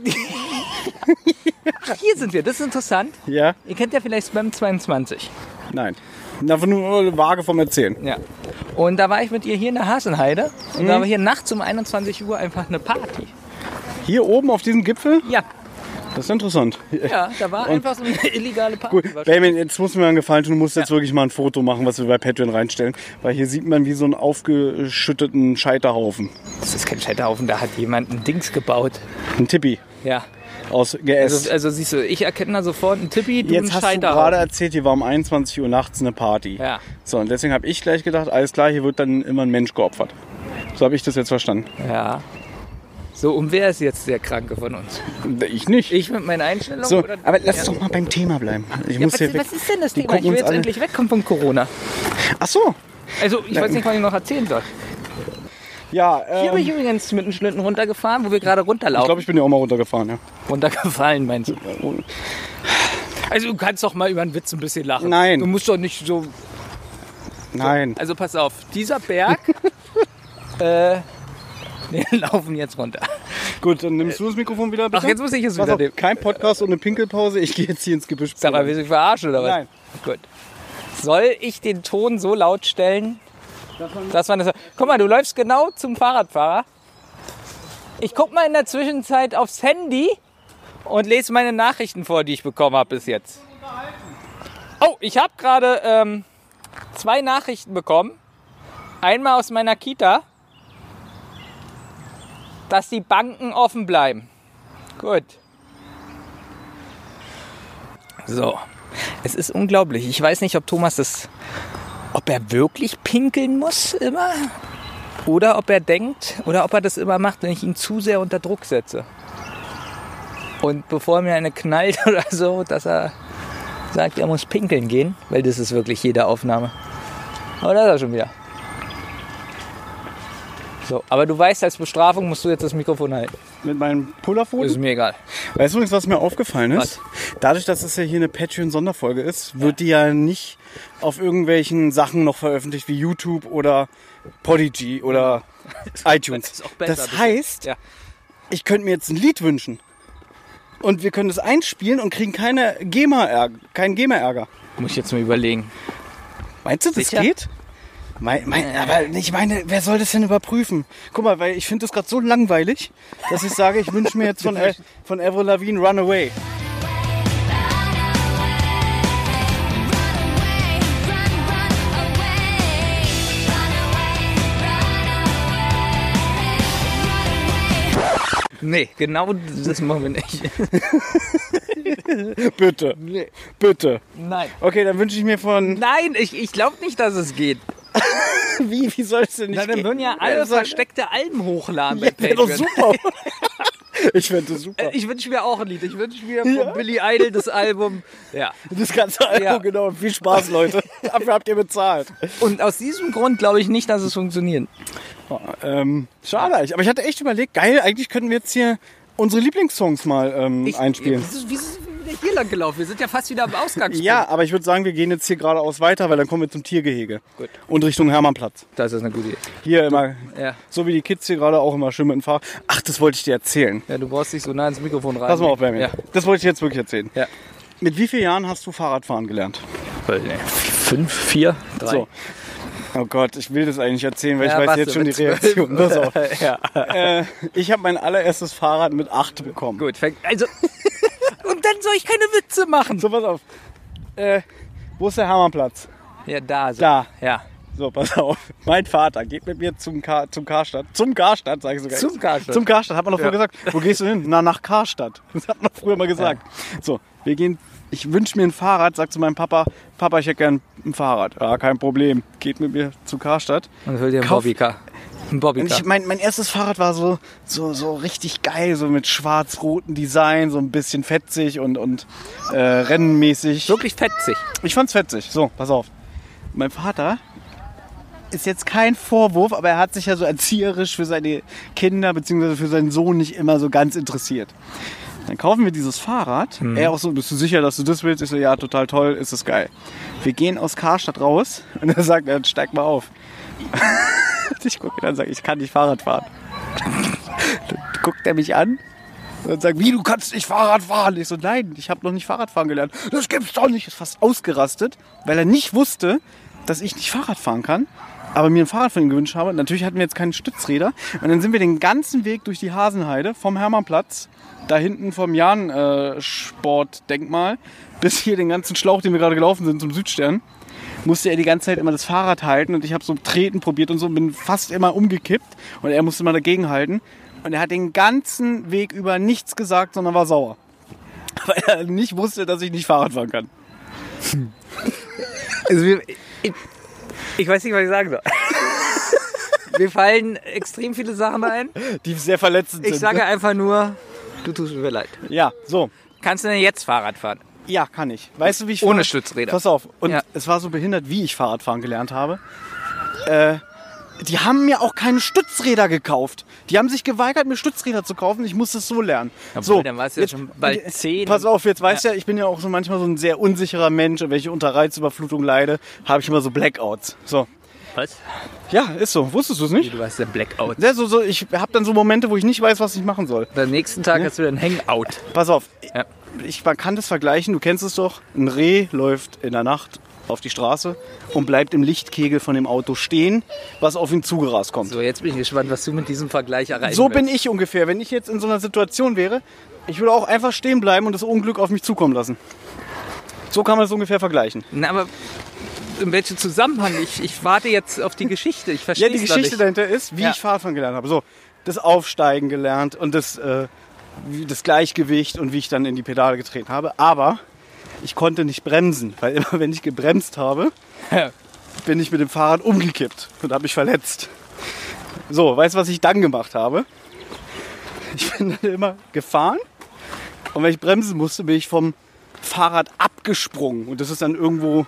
Ach, hier sind wir, das ist interessant. Ja? Ihr kennt ja vielleicht Spam 22. Nein. Einfach nur vage vom Erzählen. Ja. Und da war ich mit ihr hier in der Hasenheide und Mhm. da war hier nachts um 21 Uhr einfach eine Party. Hier oben auf diesem Gipfel, Ja, das ist interessant. ja, da war einfach so eine <laughs> illegale Party. Gut, Benjamin, jetzt muss mir einen Gefallen tun. Du musst jetzt wirklich mal ein Foto machen, was wir bei Patreon reinstellen. Weil hier sieht man wie so einen aufgeschütteten Scheiterhaufen. Das ist kein Scheiterhaufen, da hat jemand ein Dings gebaut. Ein Tippi Ja. aus GS. Also, also siehst du, ich erkenne da sofort einen Tippi, du Jetzt einen hast du gerade erzählt, hier war um 21 Uhr nachts eine Party. Ja. So, und deswegen habe ich gleich gedacht, alles klar, hier wird dann immer ein Mensch geopfert. So habe ich das jetzt verstanden. Ja. So, und wer ist jetzt der Kranke von uns? Ich nicht. Ich mit meinen Einstellungen? so, oder? aber lass ja. doch mal beim Thema bleiben. Ich Ja, muss was, hier weg. was ist denn das Die Thema? Ich will jetzt alle- endlich wegkommen von Corona. Ach so. Also, ich weiß nicht, was ich noch erzählen soll. Ja, Hier bin ich ähm, übrigens mit dem Schlitten runtergefahren, wo wir gerade ich runterlaufen. glaube, ich bin ja auch mal runtergefahren. Ja. Runtergefallen, meinst du? Also du kannst doch mal über einen Witz ein bisschen lachen. Nein. Du musst doch nicht so. Nein. Also pass auf, dieser Berg. <laughs> äh, <laughs> wir laufen jetzt runter. Gut, dann nimmst du das Mikrofon wieder bitte. Ach, jetzt muss ich es Pass wieder auf, nehmen. kein Podcast ohne Pinkelpause. Ich gehe jetzt hier ins Gebüsch. Sag mal, willst du mich verarschen oder was? Nein. Gut. Soll ich den Ton so laut stellen, dass man das. Guck mal, du läufst genau zum Fahrradfahrer. Ich guck mal in der Zwischenzeit aufs Handy und lese meine Nachrichten vor, die ich bekommen habe bis jetzt. Oh, ich habe gerade ähm, zwei Nachrichten bekommen. Einmal aus meiner Kita, dass die Banken offen bleiben. Gut. So. Es ist unglaublich. Ich weiß nicht, ob Thomas das. Ob er wirklich pinkeln muss immer? Oder ob er denkt, oder ob er das immer macht, wenn ich ihn zu sehr unter Druck setze. Und bevor mir eine knallt <laughs> oder so, dass er sagt, er muss pinkeln gehen, weil das ist wirklich jede Aufnahme. Aber da ist er schon wieder. So, aber du weißt, als Bestrafung musst du jetzt das Mikrofon halten. Mit meinem Pullerfoto. Ist mir egal. Weißt du übrigens, was mir aufgefallen ist? Dadurch, dass es ja hier eine Patreon-Sonderfolge ist, wird die ja nicht auf irgendwelchen Sachen noch veröffentlicht wie YouTube oder Podigy oder <laughs> iTunes. ist auch besser, das heißt, Ja. ich könnte mir jetzt ein Lied wünschen. Und wir können das einspielen und kriegen keine GEMA-Ärger, keinen GEMA-Ärger. Muss ich jetzt mal überlegen. Meinst du, das Sicher? geht? Mein, mein, aber ich meine, wer soll das denn überprüfen? Guck mal, weil ich finde das gerade so langweilig, dass ich sage, ich wünsche mir jetzt von, Al- von Avril Lavigne Runaway. Nee, genau das machen wir nicht. <laughs> Bitte, bitte. Nein. Okay, dann wünsche ich mir von... Nein, ich, ich glaube nicht, dass es geht. <laughs> Wie, wie soll es denn nicht Na, dann gehen? würden ja alle versteckte Alben hochladen bei Ja, doch Patreon. super. <laughs> ich fände das super. Äh, Ich wünsche mir auch ein Lied. Ich wünsche mir von Billy Idol das Album. Ja. Das ganze Album, Ja. genau. Viel Spaß, Leute. <laughs> Dafür habt ihr bezahlt. Und aus diesem Grund glaube ich nicht, dass es funktioniert. Ähm, schade. Aber ich hatte echt überlegt, geil, eigentlich könnten wir jetzt hier unsere Lieblingssongs mal ähm, einspielen. Wieso, wieso sind hier lang gelaufen? Wir sind ja fast wieder am Ausgangspunkt. Ja, aber ich würde sagen, wir gehen jetzt hier geradeaus weiter, weil dann kommen wir zum Tiergehege. Gut. Und Richtung Hermannplatz. Das ist eine gute Idee. Hier immer, Ja. so wie die Kids hier gerade auch immer schön mit dem Fahrrad. Ach, das wollte ich dir erzählen. ja, du brauchst dich so nah ins Mikrofon rein. Pass mal auf, Benjamin. Ja. Das wollte ich dir jetzt wirklich erzählen. ja. Mit wie vielen Jahren hast du Fahrradfahren gelernt? Fünf, vier, drei. So. Oh Gott, ich will das eigentlich erzählen, weil Ja, ich weiß jetzt schon die. Reaktion. Pass <laughs> auf. ja. äh, ich habe mein allererstes Fahrrad mit acht bekommen. Gut, fängt. Also. Und dann soll ich keine Witze machen. So, pass auf. Äh, wo ist der Hermannplatz? Ja, da. So. Da. Ja. So, pass auf. Mein Vater geht mit mir zum, Kar zum Karstadt. Zum Karstadt, sage ich sogar. Zum Karstadt. Zum Karstadt, hat man früher Ja. gesagt. Wo gehst du hin? Na, nach Karstadt. <laughs> Das hat man früher mal gesagt. So, wir gehen, ich wünsche mir ein Fahrrad, sag zu meinem Papa, Papa, ich hätte gern ein Fahrrad. Ja, kein Problem. Geht mit mir zu Karstadt. Und will dir ein Bobbycar. <laughs> Ein Und Bobbycar. ich, mein, mein erstes Fahrrad war so, so, so richtig geil, so mit schwarz-rotem Design, so ein bisschen fetzig und, und äh, rennenmäßig. Wirklich fetzig. Ich fand's fetzig. So, pass auf. Mein Vater ist jetzt kein Vorwurf, aber er hat sich ja so erzieherisch für seine Kinder bzw. für seinen Sohn nicht immer so ganz interessiert. Dann kaufen wir dieses Fahrrad. Er auch so, bist du sicher, dass du das willst? Ich so, ja, total toll, ist es geil. Wir gehen aus Karstadt raus und <laughs> er sagt, dann steig mal auf. <laughs> <laughs> ich gucke dann sage ich kann nicht Fahrrad fahren. Dann <laughs> guckt er mich an und sagt, wie, du kannst nicht Fahrrad fahren? Ich so, nein, ich habe noch nicht Fahrradfahren gelernt. Das gibt's doch nicht. Ist fast ausgerastet, weil er nicht wusste, dass ich nicht Fahrrad fahren kann. Aber mir ein Fahrrad von ihm gewünscht habe. Natürlich hatten wir jetzt keine Stützräder. Und dann sind wir den ganzen Weg durch die Hasenheide vom Hermannplatz, da hinten vom Jan-Sportdenkmal, bis hier den ganzen Schlauch, den wir gerade gelaufen sind, zum Südstern musste er die ganze Zeit immer das Fahrrad halten und ich habe so treten probiert und so und bin fast immer umgekippt und er musste immer dagegen halten und er hat den ganzen Weg über nichts gesagt, sondern war sauer. <laughs> Weil er nicht wusste, dass ich nicht Fahrrad fahren kann. Also ich, ich weiß nicht, was ich sagen soll. <laughs> Mir fallen extrem viele Sachen ein. Die sehr verletzend Ich sind. sage ne? einfach nur, du tust mir leid. Ja, so. Kannst du denn jetzt Fahrrad fahren? Ja, kann ich. Weißt du, wie ich Ohne Fahrrad- Stützräder. Pass auf. Und Ja. es war so behindert, wie ich Fahrradfahren gelernt habe. Äh, die haben mir auch keine Stützräder gekauft. Die haben sich geweigert, mir Stützräder zu kaufen. Ich musste es so lernen. Obwohl, dann warst du ja jetzt- schon bald zehn. Pass auf, jetzt weißt du ja, ich bin ja auch so manchmal so ein sehr unsicherer Mensch. Und wenn ich unter Reizüberflutung leide, habe ich immer so Blackouts. So. Was? Ja, ist so. Wusstest du es nicht? Du warst der Blackout. Ja, so, so, ich habe dann so Momente, wo ich nicht weiß, was ich machen soll. Am nächsten Tag hast du dann Hangout. Pass auf, Ja. Ich, man kann das vergleichen, du kennst es doch. Ein Reh läuft in der Nacht auf die Straße und bleibt im Lichtkegel von dem Auto stehen, was auf ihn zugerast kommt. So, jetzt bin ich gespannt, was du mit diesem Vergleich erreichen So bin ich ungefähr. Wenn ich jetzt in so einer Situation wäre, ich würde auch einfach stehen bleiben und das Unglück auf mich zukommen lassen. So kann man es ungefähr vergleichen. Na, aber in welchem Zusammenhang? Ich, ich warte jetzt auf die Geschichte. Ich verstehe Ja, die Geschichte dahinter ist, wie Ja. ich Fahrradfahren gelernt habe. So, das Aufsteigen gelernt und das, äh, das Gleichgewicht und wie ich dann in die Pedale getreten habe. Aber ich konnte nicht bremsen, weil immer <laughs> wenn ich gebremst habe, <laughs> bin ich mit dem Fahrrad umgekippt und habe mich verletzt. So, weißt du, was ich dann gemacht habe? Ich <laughs> bin dann immer gefahren und wenn ich bremsen musste, bin ich vom Fahrrad abgesprungen und das ist dann irgendwo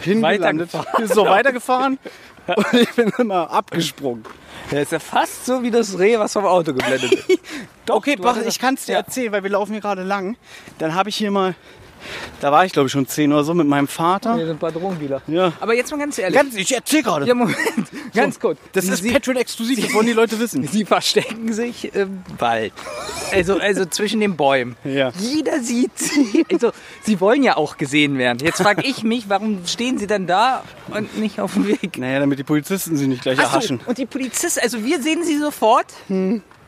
hingelandet. Ist so weitergefahren und ich bin immer abgesprungen. Der ist ja fast so wie das Reh, was vom Auto geblendet ist. <laughs> okay, du Bach, ich kann es dir erzählen, weil wir laufen hier gerade lang. Dann habe ich hier mal, da war ich glaube ich schon 10 oder so mit meinem Vater. Wir sind paar Drogendealer. Ja. Aber jetzt mal ganz ehrlich. Ganz, ich erzähl gerade. ja, Moment. Ganz kurz. Das ist Sie, Patreon exklusiv, das wollen die Leute wissen. <laughs> Sie verstecken sich im Wald. Also, also zwischen den Bäumen. Ja. Jeder sieht sie. Also, sie wollen ja auch gesehen werden. Jetzt frage ich mich, warum stehen sie dann da und nicht auf dem Weg? Naja, damit die Polizisten sie nicht gleich Ach so, erhaschen. und die Polizisten, also wir sehen sie sofort,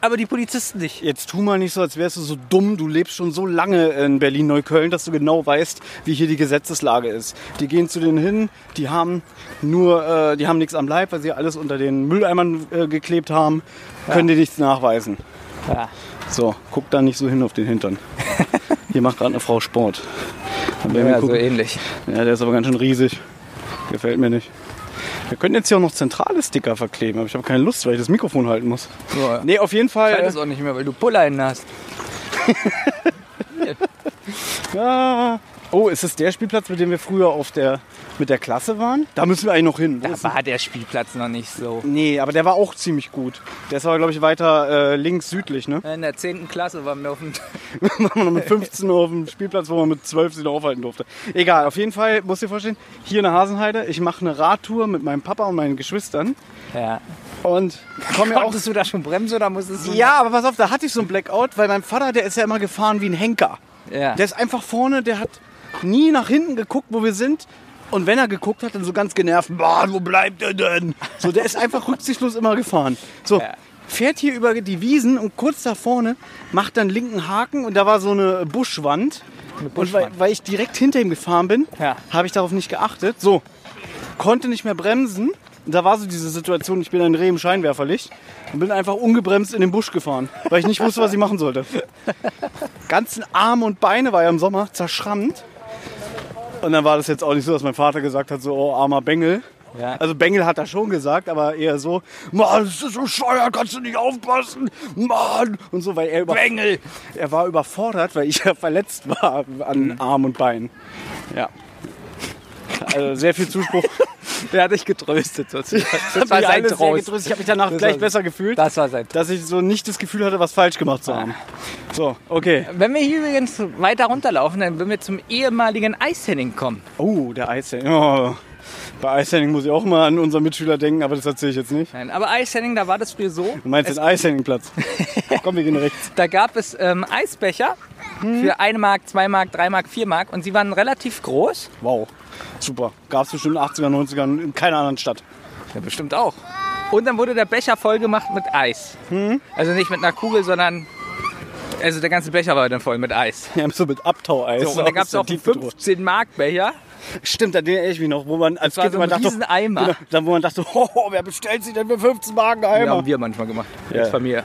aber die Polizisten nicht. Jetzt tu mal nicht so, als wärst du so dumm. Du lebst schon so lange in Berlin-Neukölln, dass du genau weißt, wie hier die Gesetzeslage ist. Die gehen zu denen hin, die haben nur, äh, die haben nichts am Leib, weil sie alles unter den Mülleimern äh, geklebt haben, können dir nichts nachweisen. Ja. So, guck da nicht so hin auf den Hintern. <laughs> Hier macht gerade eine Frau Sport. Ja, so ähnlich. ja, der ist aber ganz schön riesig. Gefällt mir nicht. Wir können jetzt hier auch noch zentrale Sticker verkleben, aber ich habe keine Lust, weil ich das Mikrofon halten muss. So. Nee, auf jeden Ich halte Fall. es auch nicht mehr, weil du Pulleinen hast. <laughs> Ja. Oh, ist es der Spielplatz, mit dem wir früher auf der, mit der Klasse waren? Da müssen wir eigentlich noch hin. Wo Da ist war der Spielplatz noch nicht so. nee, aber der war auch ziemlich gut. Der ist aber, glaube ich, weiter äh, links südlich, ne? In der 10. Klasse waren wir auf dem. <laughs> waren wir noch mit 15 auf dem Spielplatz, wo man mit 12 sich noch aufhalten durfte. Egal, auf jeden Fall, musst du dir vorstellen, hier in der Hasenheide, ich mache eine Radtour mit meinem Papa und meinen Geschwistern Ja. und komme ja auch... Konntest du da schon bremsen oder musstest du. Ja, aber pass auf, da hatte ich so ein Blackout, weil mein Vater, der ist ja immer gefahren wie ein Henker. ja. Der ist einfach vorne, der hat nie nach hinten geguckt, wo wir sind. Und wenn er geguckt hat, dann so ganz genervt, Mann, wo bleibt er denn? So, der ist einfach <laughs> rücksichtslos immer gefahren. So, fährt hier über die Wiesen und kurz da vorne macht dann linken Haken und da war so eine Buschwand. Und weil, weil ich direkt hinter ihm gefahren bin, Ja. habe ich darauf nicht geachtet. So, konnte nicht mehr bremsen. Und da war so diese Situation, ich bin ein Reh im Scheinwerferlicht und bin einfach ungebremst in den Busch gefahren, weil ich nicht wusste, was ich machen sollte. <laughs> Ganzen Arme und Beine war ja im Sommer zerschrammt. Und dann war das jetzt auch nicht so, dass mein Vater gesagt hat, so, oh, armer Bengel. Ja. Also Bengel hat er schon gesagt, aber eher so, Mann, das ist so scheuer, kannst du nicht aufpassen, Mann. Und so, weil er, über Bengel! er war überfordert, weil ich ja verletzt war an Arm und Bein. Ja. Also sehr viel Zuspruch. <laughs> Der hat dich getröstet sozusagen. <laughs> Das war sein Trost. Ich habe mich danach Das gleich war- besser gefühlt, Das war sein Trost. dass ich so nicht das Gefühl hatte, was falsch gemacht zu haben. So, okay. Wenn wir hier übrigens weiter runterlaufen, dann würden wir zum ehemaligen Eishenning kommen. Oh, der Eishandling. Oh. Bei Eishandling muss ich auch mal an unseren Mitschüler denken, aber das erzähle ich jetzt nicht. Nein, aber Eishenning, da war das früher so. Du meinst den Eishandlingplatz. <laughs> Komm, wir gehen rechts. Da gab es ähm, Eisbecher für 1 Mark, 2 Mark, 3 Mark, 4 Mark und sie waren relativ groß. Wow, super. Gab es bestimmt in den 80er, 90ern in keiner anderen Stadt. Ja, bestimmt auch. Und dann wurde der Becher voll gemacht mit Eis. Also nicht mit einer Kugel, sondern. Also der ganze Becher war dann voll mit Eis. Ja, so mit Abtaueis. So, und dann gab es auch der einen Tiefkühltruhe. 15 Mark Becher. Stimmt, an den erinnere ich mich noch, wo man als war Kind so ein dachte, Eimer. Genau, dann, wo man dachte, <laughs> oh, wer bestellt sich denn für 15 Marken Ja, Eimer? haben wir manchmal gemacht. Ja. Als Familie.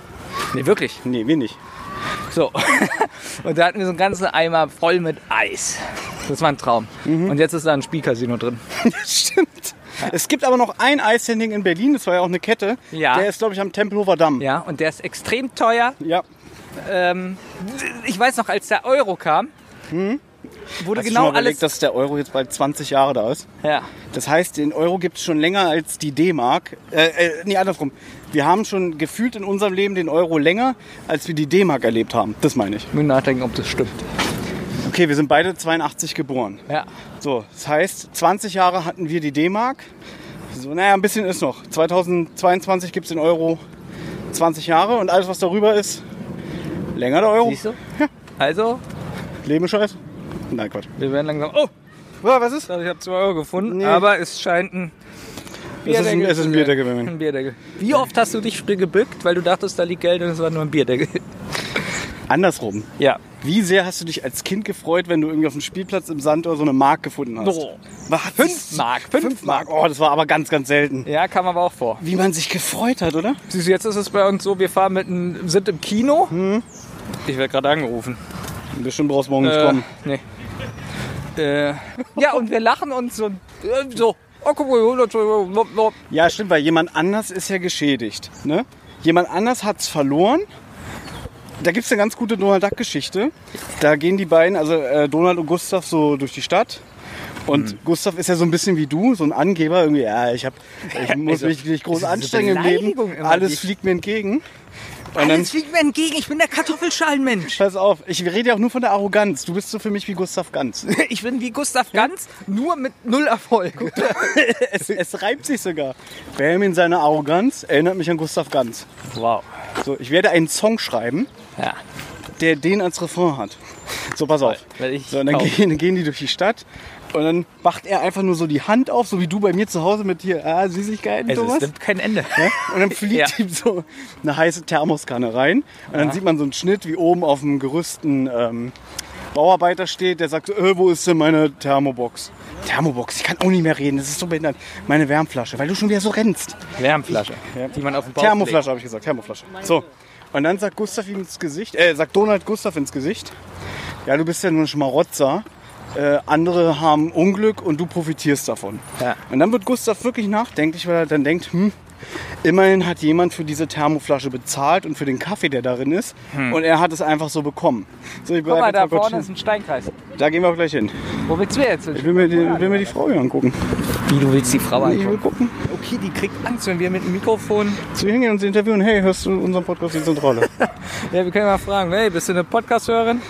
Nee, wirklich. nee, wir nicht. So. <laughs> Und da hatten wir so einen ganzen Eimer voll mit Eis. Das war ein Traum. Mhm. Und jetzt ist da ein Spielcasino drin. <laughs> Stimmt. Es gibt aber noch ein Eishandling in Berlin, das war ja auch eine Kette. Ja. Der ist, glaube ich, am Tempelhofer Damm. Ja, und der ist extrem teuer. Ja. Ähm, ich weiß noch, als der Euro kam, wurde Hast du genau schon mal überlegt, alles. dass der Euro jetzt bald 20 Jahre da ist? Ja. Das heißt, den Euro gibt es schon länger als die D-Mark. Äh, äh, nee, andersrum. Wir haben schon gefühlt in unserem Leben den Euro länger, als wir die D-Mark erlebt haben. Das meine ich. Müssen nachdenken, ob das stimmt. Okay, wir sind beide 82 geboren. Ja. So, das heißt, 20 Jahre hatten wir die D-Mark. So, naja, ein bisschen ist noch. 2022 gibt es den Euro 20 Jahre und alles, was darüber ist, länger der Euro. Siehst du? Also, Leben ist scheiße. Nein, Quatsch. wir werden langsam. Oh, Ja, was ist? ich habe 2 Euro gefunden, Nee. aber es scheint ein. Es ist ein, es ist ein Bierdeckel bei mir. Ein Bierdeckel. Wie oft hast du dich früh gebückt, weil du dachtest, da liegt Geld und es war nur ein Bierdeckel? Andersrum. Ja. Wie sehr hast du dich als Kind gefreut, wenn du irgendwie auf dem Spielplatz im Sand oder so eine Mark gefunden hast? Oh. Was? Fünf Mark. Fünf, Fünf Mark. Oh, das war aber ganz, ganz selten. Ja, kam aber auch vor. Wie man sich gefreut hat, oder? Siehst du, jetzt ist es bei uns so, wir fahren mit einem, sind im Kino. Hm. Ich werde gerade angerufen. Bestimmt brauchst du morgen nicht Äh, kommen. nee. Äh, ja, und wir lachen uns so. Äh, so. Oh, guck mal, 100 Euro. Ja, stimmt, weil jemand anders ist ja geschädigt. Ne? Jemand anders hat's verloren. Da gibt es eine ganz gute Donald Duck-Geschichte. Da gehen die beiden, also äh, Donald und Gustav, so durch die Stadt. Und Hm. Gustav ist ja so ein bisschen wie du, so ein Angeber. Irgendwie, ja, ich, hab, ich <laughs> muss Also, mich nicht groß anstrengen im Leben. Alles die- fliegt mir entgegen. Und dann, Alles fliegt mir entgegen, ich bin der Kartoffelschalenmensch. pass auf, ich rede ja auch nur von der Arroganz. Du bist so für mich wie Gustav Ganz. <laughs> Ich bin wie Gustav Ganz, nur mit null Erfolg. <laughs> es, es reibt sich sogar. Bam in seiner Arroganz erinnert mich an Gustav Ganz. Wow. So, ich werde einen Song schreiben, Ja. der den als Refrain hat. So, pass auf. So, und dann gehen, gehen die durch die Stadt und dann macht er einfach nur so die Hand auf, so wie du bei mir zu Hause mit hier, ah, Süßigkeiten, Also, es Thomas. nimmt kein Ende. Ja? Und dann <laughs> fliegt Ja. ihm so eine heiße Thermoskanne rein. Und dann sieht man so einen Schnitt, wie oben auf dem Gerüsten ähm, Bauarbeiter steht, der sagt äh, wo ist denn meine Thermobox? Thermobox, ich kann auch nicht mehr reden, das ist so behindert. Meine Wärmflasche, weil du schon wieder so rennst. Wärmflasche, die man auf dem Bauch Thermoflasche habe ich gesagt, Thermoflasche. So. Und dann sagt Gustav ihm ins Gesicht, äh, sagt Donald Gustav ins Gesicht, ja, du bist ja nur ein Schmarotzer. Äh, andere haben Unglück und du profitierst davon. Ja. Und dann wird Gustav wirklich nachdenklich, weil er dann denkt, hm, immerhin hat jemand für diese Thermoflasche bezahlt und für den Kaffee, der darin ist. Und er hat es einfach so bekommen. So, ich Hm. Guck mal, da vorne stehen. ist ein Steinkreis. Da gehen wir auch gleich hin. Wo willst du jetzt? Ich will mir die, will mir die Frau hier angucken. Wie, du willst die Frau Ich will gucken. Okay, die kriegt Angst, wenn wir mit dem Mikrofon... Zu ihr hingehen und sie interviewen. Hey, hörst du unseren Podcast die Zentrale? <laughs> Ja, wir können mal fragen, hey, bist du eine Podcast-Hörerin?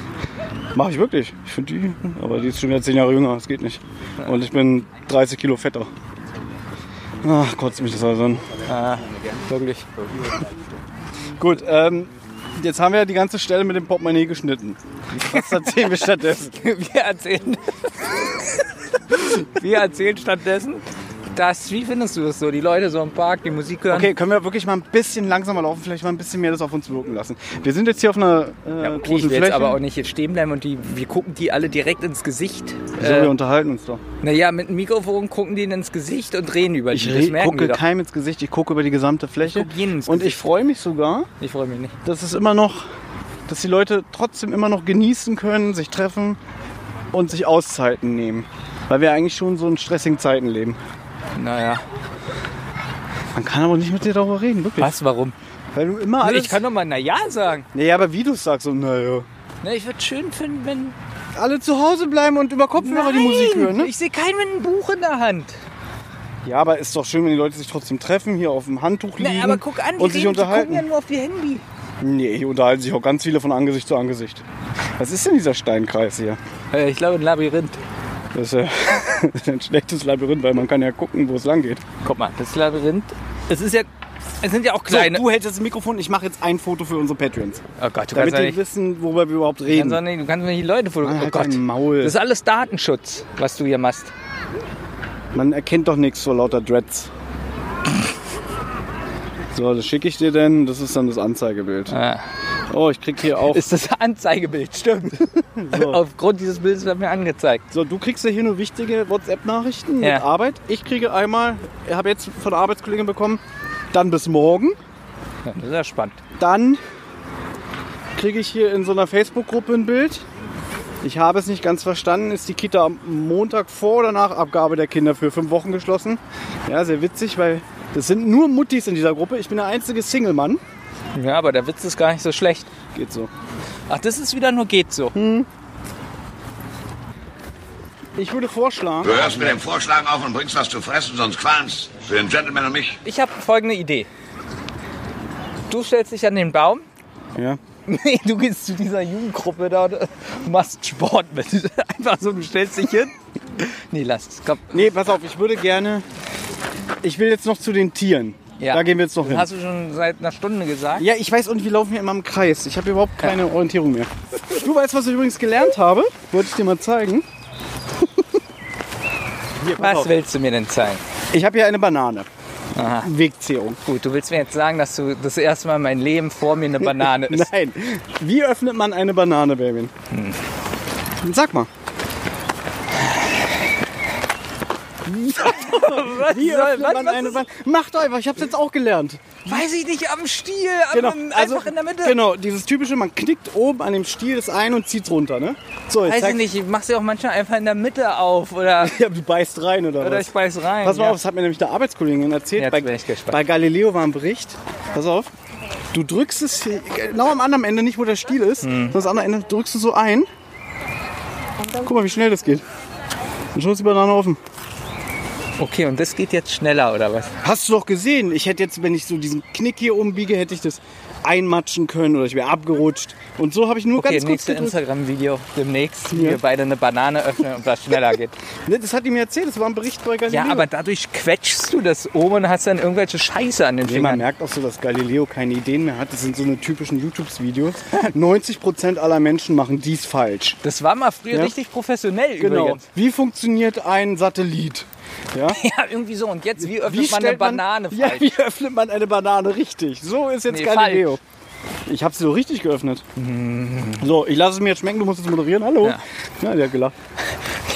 Mach ich wirklich. Ich finde die, aber die ist schon wieder 10 Jahre jünger, das geht nicht. Und ich bin 30 Kilo fetter. Ach, kotzt mich das alles an. Ah, wirklich. Gut, ähm, jetzt haben wir ja die ganze Stelle mit dem Portemonnaie geschnitten. Was erzählen wir stattdessen? <laughs> Wir erzählen... <laughs> wir erzählen stattdessen, dass... Wie findest du das so? Die Leute so im Park, die Musik hören? Okay, können wir wirklich mal ein bisschen langsamer laufen, vielleicht mal ein bisschen mehr das auf uns wirken lassen. Wir sind jetzt hier auf einer äh, Ja, okay, ich großen will Fläche. jetzt aber auch nicht jetzt stehen bleiben und die, wir gucken die alle direkt ins Gesicht. so, wir Äh, unterhalten uns doch. naja, mit dem Mikrofon gucken die ins Gesicht und reden über Ich die. Das merken gucke wir keinem ins Gesicht, ich gucke über die gesamte Fläche. ins Und ich Gesicht. freue mich sogar, Ich freue mich nicht. dass es immer noch, dass die Leute trotzdem immer noch genießen können, sich treffen und sich Auszeiten nehmen. Weil wir eigentlich schon so in stressigen Zeiten leben. Naja. Man kann aber nicht mit dir darüber reden, wirklich. Was, warum? Weil du immer alles... Ich kann doch mal naja sagen. ja, aber wie du es sagst, so, naja. Na, ich würde schön finden, wenn... Alle zu Hause bleiben und über Kopfhörer die Musik hören, ne? ich sehe keinen mit einem Buch in der Hand. Ja, aber ist doch schön, wenn die Leute sich trotzdem treffen, hier auf dem Handtuch liegen Na, aber guck an, die, und sich reden, die unterhalten. gucken ja nur auf die Handy. Nee, hier unterhalten sich auch ganz viele von Angesicht zu Angesicht. Was ist denn dieser Steinkreis hier? Äh, ich glaube, ein Labyrinth. Das ist, <laughs> ein schlechtes Labyrinth, weil man kann ja gucken, wo es lang geht. Guck mal, das Labyrinth... Es ist ja... Es sind ja auch kleine... So, du hältst jetzt das Mikrofon, ich mache jetzt ein Foto für unsere Patreons. oh Gott, du Damit die nicht, wissen, worüber wir überhaupt reden. kannst, nicht, du kannst nicht die Leute fotografieren. Oh halt Gott. dein Maul. Das ist alles Datenschutz, was du hier machst. Man erkennt doch nichts vor lauter Dreads. So, das schicke ich dir denn. Das ist dann das Anzeigebild. Ah. Oh, ich krieg hier auch. Ist das Anzeigebild, stimmt. <laughs> Aufgrund dieses Bildes wird mir angezeigt. So, du kriegst ja hier nur wichtige WhatsApp-Nachrichten Ja. mit Arbeit. Ich kriege einmal, ich habe jetzt von der Arbeitskollegin bekommen, dann bis morgen. Ja, das ist ja spannend. Dann kriege ich hier in so einer Facebook-Gruppe ein Bild. Ich habe es nicht ganz verstanden. Ist die Kita am Montag vor oder nach Abgabe der Kinder für fünf Wochen geschlossen? Ja, sehr witzig, weil das sind nur Muttis in dieser Gruppe. Ich bin der einzige Single-Mann. Ja, aber der Witz ist gar nicht so schlecht. Geht so. Ach, das ist wieder nur geht so. Ich würde vorschlagen, Du hörst mit dem Vorschlagen auf und bringst was zu fressen, sonst qualm's. Für den Gentleman und mich. Ich habe folgende Idee. Du stellst dich an den Baum. ja. <laughs> Nee, du gehst zu dieser Jugendgruppe da und machst Sport mit. <laughs> Einfach so, du stellst dich hin. Nee, lass es. Komm. Nee, pass auf, ich würde gerne. Ich will jetzt noch zu den Tieren. Ja. Da gehen wir jetzt noch Das hin. hast du schon seit einer Stunde gesagt. Ja, ich weiß und wir laufen hier immer im Kreis. Ich habe überhaupt keine Orientierung mehr. Du weißt, was ich übrigens gelernt habe? Wollte ich dir mal zeigen. Hier, Was auf. willst du mir denn zeigen? Ich habe hier eine Banane. Aha. Wegzehrung. Gut, du willst mir jetzt sagen, dass du das erste Mal in meinem Leben vor mir eine Banane <laughs> isst. Nein. Wie öffnet man eine Banane, Baby? Hm. Sag mal. Was Wie soll- öffnet was- man was eine ist- Banane? Mach doch einfach, ich hab's jetzt auch gelernt. Weiß ich nicht, am Stiel, am, Genau, einfach in der Mitte. Genau, dieses typische, man knickt oben an dem Stiel das ein und zieht's runter, ne? So, jetzt Weiß zeig- ich nicht, ich mach sie auch manchmal einfach in der Mitte auf oder, <laughs> Ja, du beißt rein oder, oder was? ich beiß rein. Pass mal ja. auf, das hat mir nämlich der Arbeitskollegin erzählt. Jetzt bei, bin ich gespannt. bei Galileo war ein Bericht. Pass auf. Du drückst es genau am anderen Ende, nicht wo der Stiel ist, Hm. sondern das andere Ende drückst du so ein. Guck mal, wie schnell das geht. Und schon ist die Banane offen. Okay, und das geht jetzt schneller oder was? Hast du doch gesehen. Ich hätte jetzt, wenn ich so diesen Knick hier umbiege, hätte ich das einmatschen können oder ich wäre abgerutscht. Und so habe ich nur Okay, ganz kurz gedrückt. Instagram-Video demnächst, wie Ja. wir beide eine Banane öffnen und das schneller geht. <laughs> Ne, Das hat die mir erzählt, das war ein Bericht bei Galileo. Ja, aber dadurch quetschst du das oben und hast dann irgendwelche Scheiße an den Nee, man Fingern. merkt auch so, dass Galileo keine Ideen mehr hat. Das sind so eine typischen YouTube-Videos. <laughs> 90% aller Menschen machen dies falsch. Das war mal früher Ja. richtig professionell Genau. übrigens. Wie funktioniert ein Satellit? Ja? <laughs> Ja, irgendwie so. Und jetzt, wie öffnet man eine Banane <laughs> ja, falsch? wie öffnet man eine Banane richtig? So ist jetzt Nee, Galileo. Ich habe sie so richtig geöffnet. So, ich lasse es mir jetzt schmecken. Du musst es moderieren. Hallo. Ja. Ja, der hat gelacht. <laughs>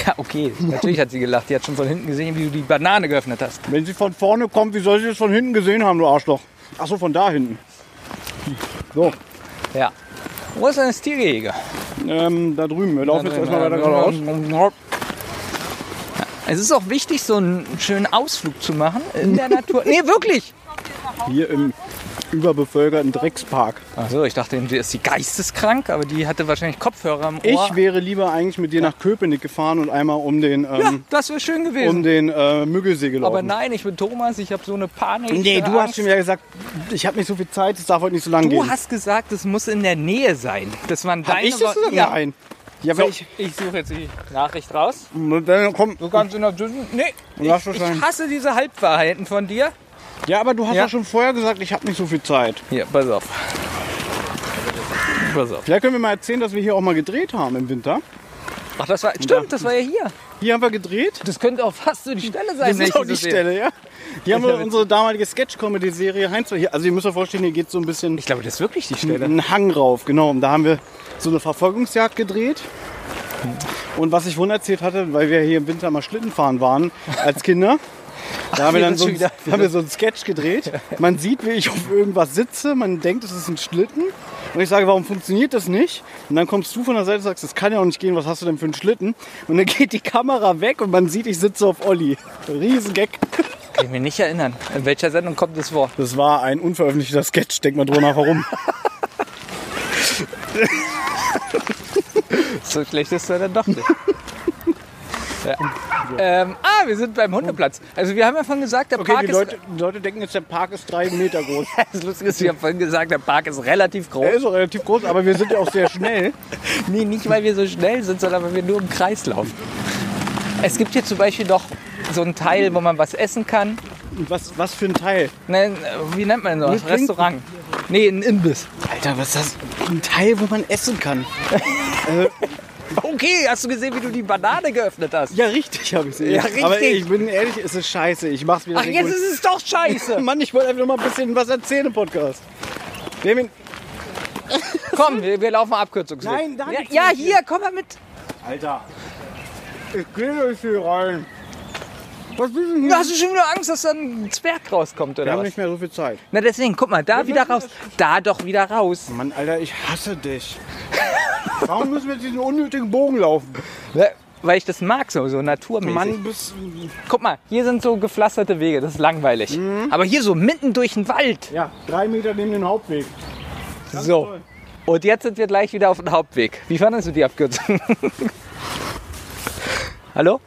Ja, okay. Natürlich hat sie gelacht. Die hat schon von hinten gesehen, wie du die Banane geöffnet hast. Wenn sie von vorne kommt, wie soll sie das von hinten gesehen haben, du Arschloch? Ach so, von da hinten. So, Ja. Wo ist denn das Tiergehege? ähm, da drüben. Wir laufen jetzt erstmal weiter geradeaus. Es ist auch wichtig, so einen schönen Ausflug zu machen in der Natur. Nee, wirklich. Hier im überbevölkerten Dreckspark. Achso, ich dachte, die ist die geisteskrank, aber die hatte wahrscheinlich Kopfhörer im Ohr. Ich wäre lieber eigentlich mit dir nach Köpenick gefahren und einmal um den, ja, ähm, das wäre schön gewesen. um den äh, Müggelsee gelaufen. aber nein, ich bin Thomas, ich habe so eine Panik. Nee, du Angst. hast schon wieder gesagt, ich habe nicht so viel Zeit, es darf heute nicht so lang Du gehen. hast gesagt, es muss in der Nähe sein. Das waren Hab deine ich das gesagt? Ja. Nein. Ja, So, ich, ich, suche jetzt die Nachricht raus. dann komm, Du kannst in der Zwischen- Nee, ich, ich hasse diese Halbwahrheiten von dir. ja, aber du hast Ja. ja schon vorher gesagt, ich habe nicht so viel Zeit. Hier, pass auf. Pass auf. Vielleicht können wir mal erzählen, dass wir hier auch mal gedreht haben im Winter. Ach, das war. Stimmt, das war ja hier. Hier haben wir gedreht. Das könnte auch fast so die Stelle sein. Das ist auch die sehe. Stelle, ja. Hier haben wir unsere damalige Sketch-Comedy-Serie Heinz. Also ihr müsst euch vorstellen, hier geht so ein bisschen Ich glaube, das ist wirklich die Stelle. einen Hang rauf. Genau, und da haben wir so eine Verfolgungsjagd gedreht. Und was ich vorhin erzählt hatte, weil wir hier im Winter mal Schlitten fahren waren als Kinder, da haben wir dann so, ein, haben wir so einen Sketch gedreht. Man sieht, wie ich auf irgendwas sitze, man denkt, es ist ein Schlitten. Und ich sage, warum funktioniert das nicht? Und dann kommst du von der Seite und sagst, das kann ja auch nicht gehen, was hast du denn für einen Schlitten? Und dann geht die Kamera weg und man sieht, ich sitze auf Olli. Riesengag. Kann ich mich nicht erinnern. In welcher Sendung kommt das Wort? Das war ein unveröffentlichter Sketch, denk mal drüber nach warum. So schlecht ist er dann doch nicht. Ja. Ähm, ah, wir sind beim Hundeplatz. Also wir haben ja vorhin gesagt, der Okay, Park die ist... Leute, die Leute denken jetzt, der Park ist drei Meter groß. <laughs> Das Lustige ist, wir haben vorhin gesagt, der Park ist relativ groß. Er ist auch relativ groß, aber wir sind ja auch sehr schnell. <laughs> Nee, nicht weil wir so schnell sind, sondern weil wir nur im Kreis laufen. Es gibt hier zum Beispiel doch so einen Teil, wo man was essen kann. Und was, was für ein Teil? Ne, wie nennt man das? Mit Trinken? Restaurant. Nee, ein Imbiss. Alter, was ist das? Ein Teil, wo man essen kann. <laughs> Okay, hast du gesehen, wie du die Banane geöffnet hast? Ja, richtig habe ich sie. Ja, richtig. Aber ich bin ehrlich, es ist scheiße. Ich mach's wieder Ach, jetzt regulär. ist es doch scheiße. <laughs> Mann, ich wollte einfach noch mal ein bisschen was erzählen im Podcast. Benjamin, <laughs> Komm, wir, wir laufen Abkürzungsweg. Nein, da ja, ja, hier, komm mal mit. Alter. Ich geh euch hier rein. Was ist denn hier? Du hast du schon wieder Angst, dass da ein Zwerg rauskommt, Wir oder haben was? nicht mehr so viel Zeit. Na deswegen, guck mal, da wieder raus. Da doch wieder raus. Mann, Alter, ich hasse dich. <laughs> Warum müssen wir diesen unnötigen Bogen laufen? Ne, Weil ich das mag, so, so naturmäßig. Mann, bis. Guck mal, hier sind so gepflasterte Wege, das ist langweilig. Mhm. Aber hier so mitten durch den Wald. Ja, drei Meter neben dem Hauptweg. So. toll. Und jetzt sind wir gleich wieder auf dem Hauptweg. Wie fandest du die Abkürzung? <laughs> Hallo?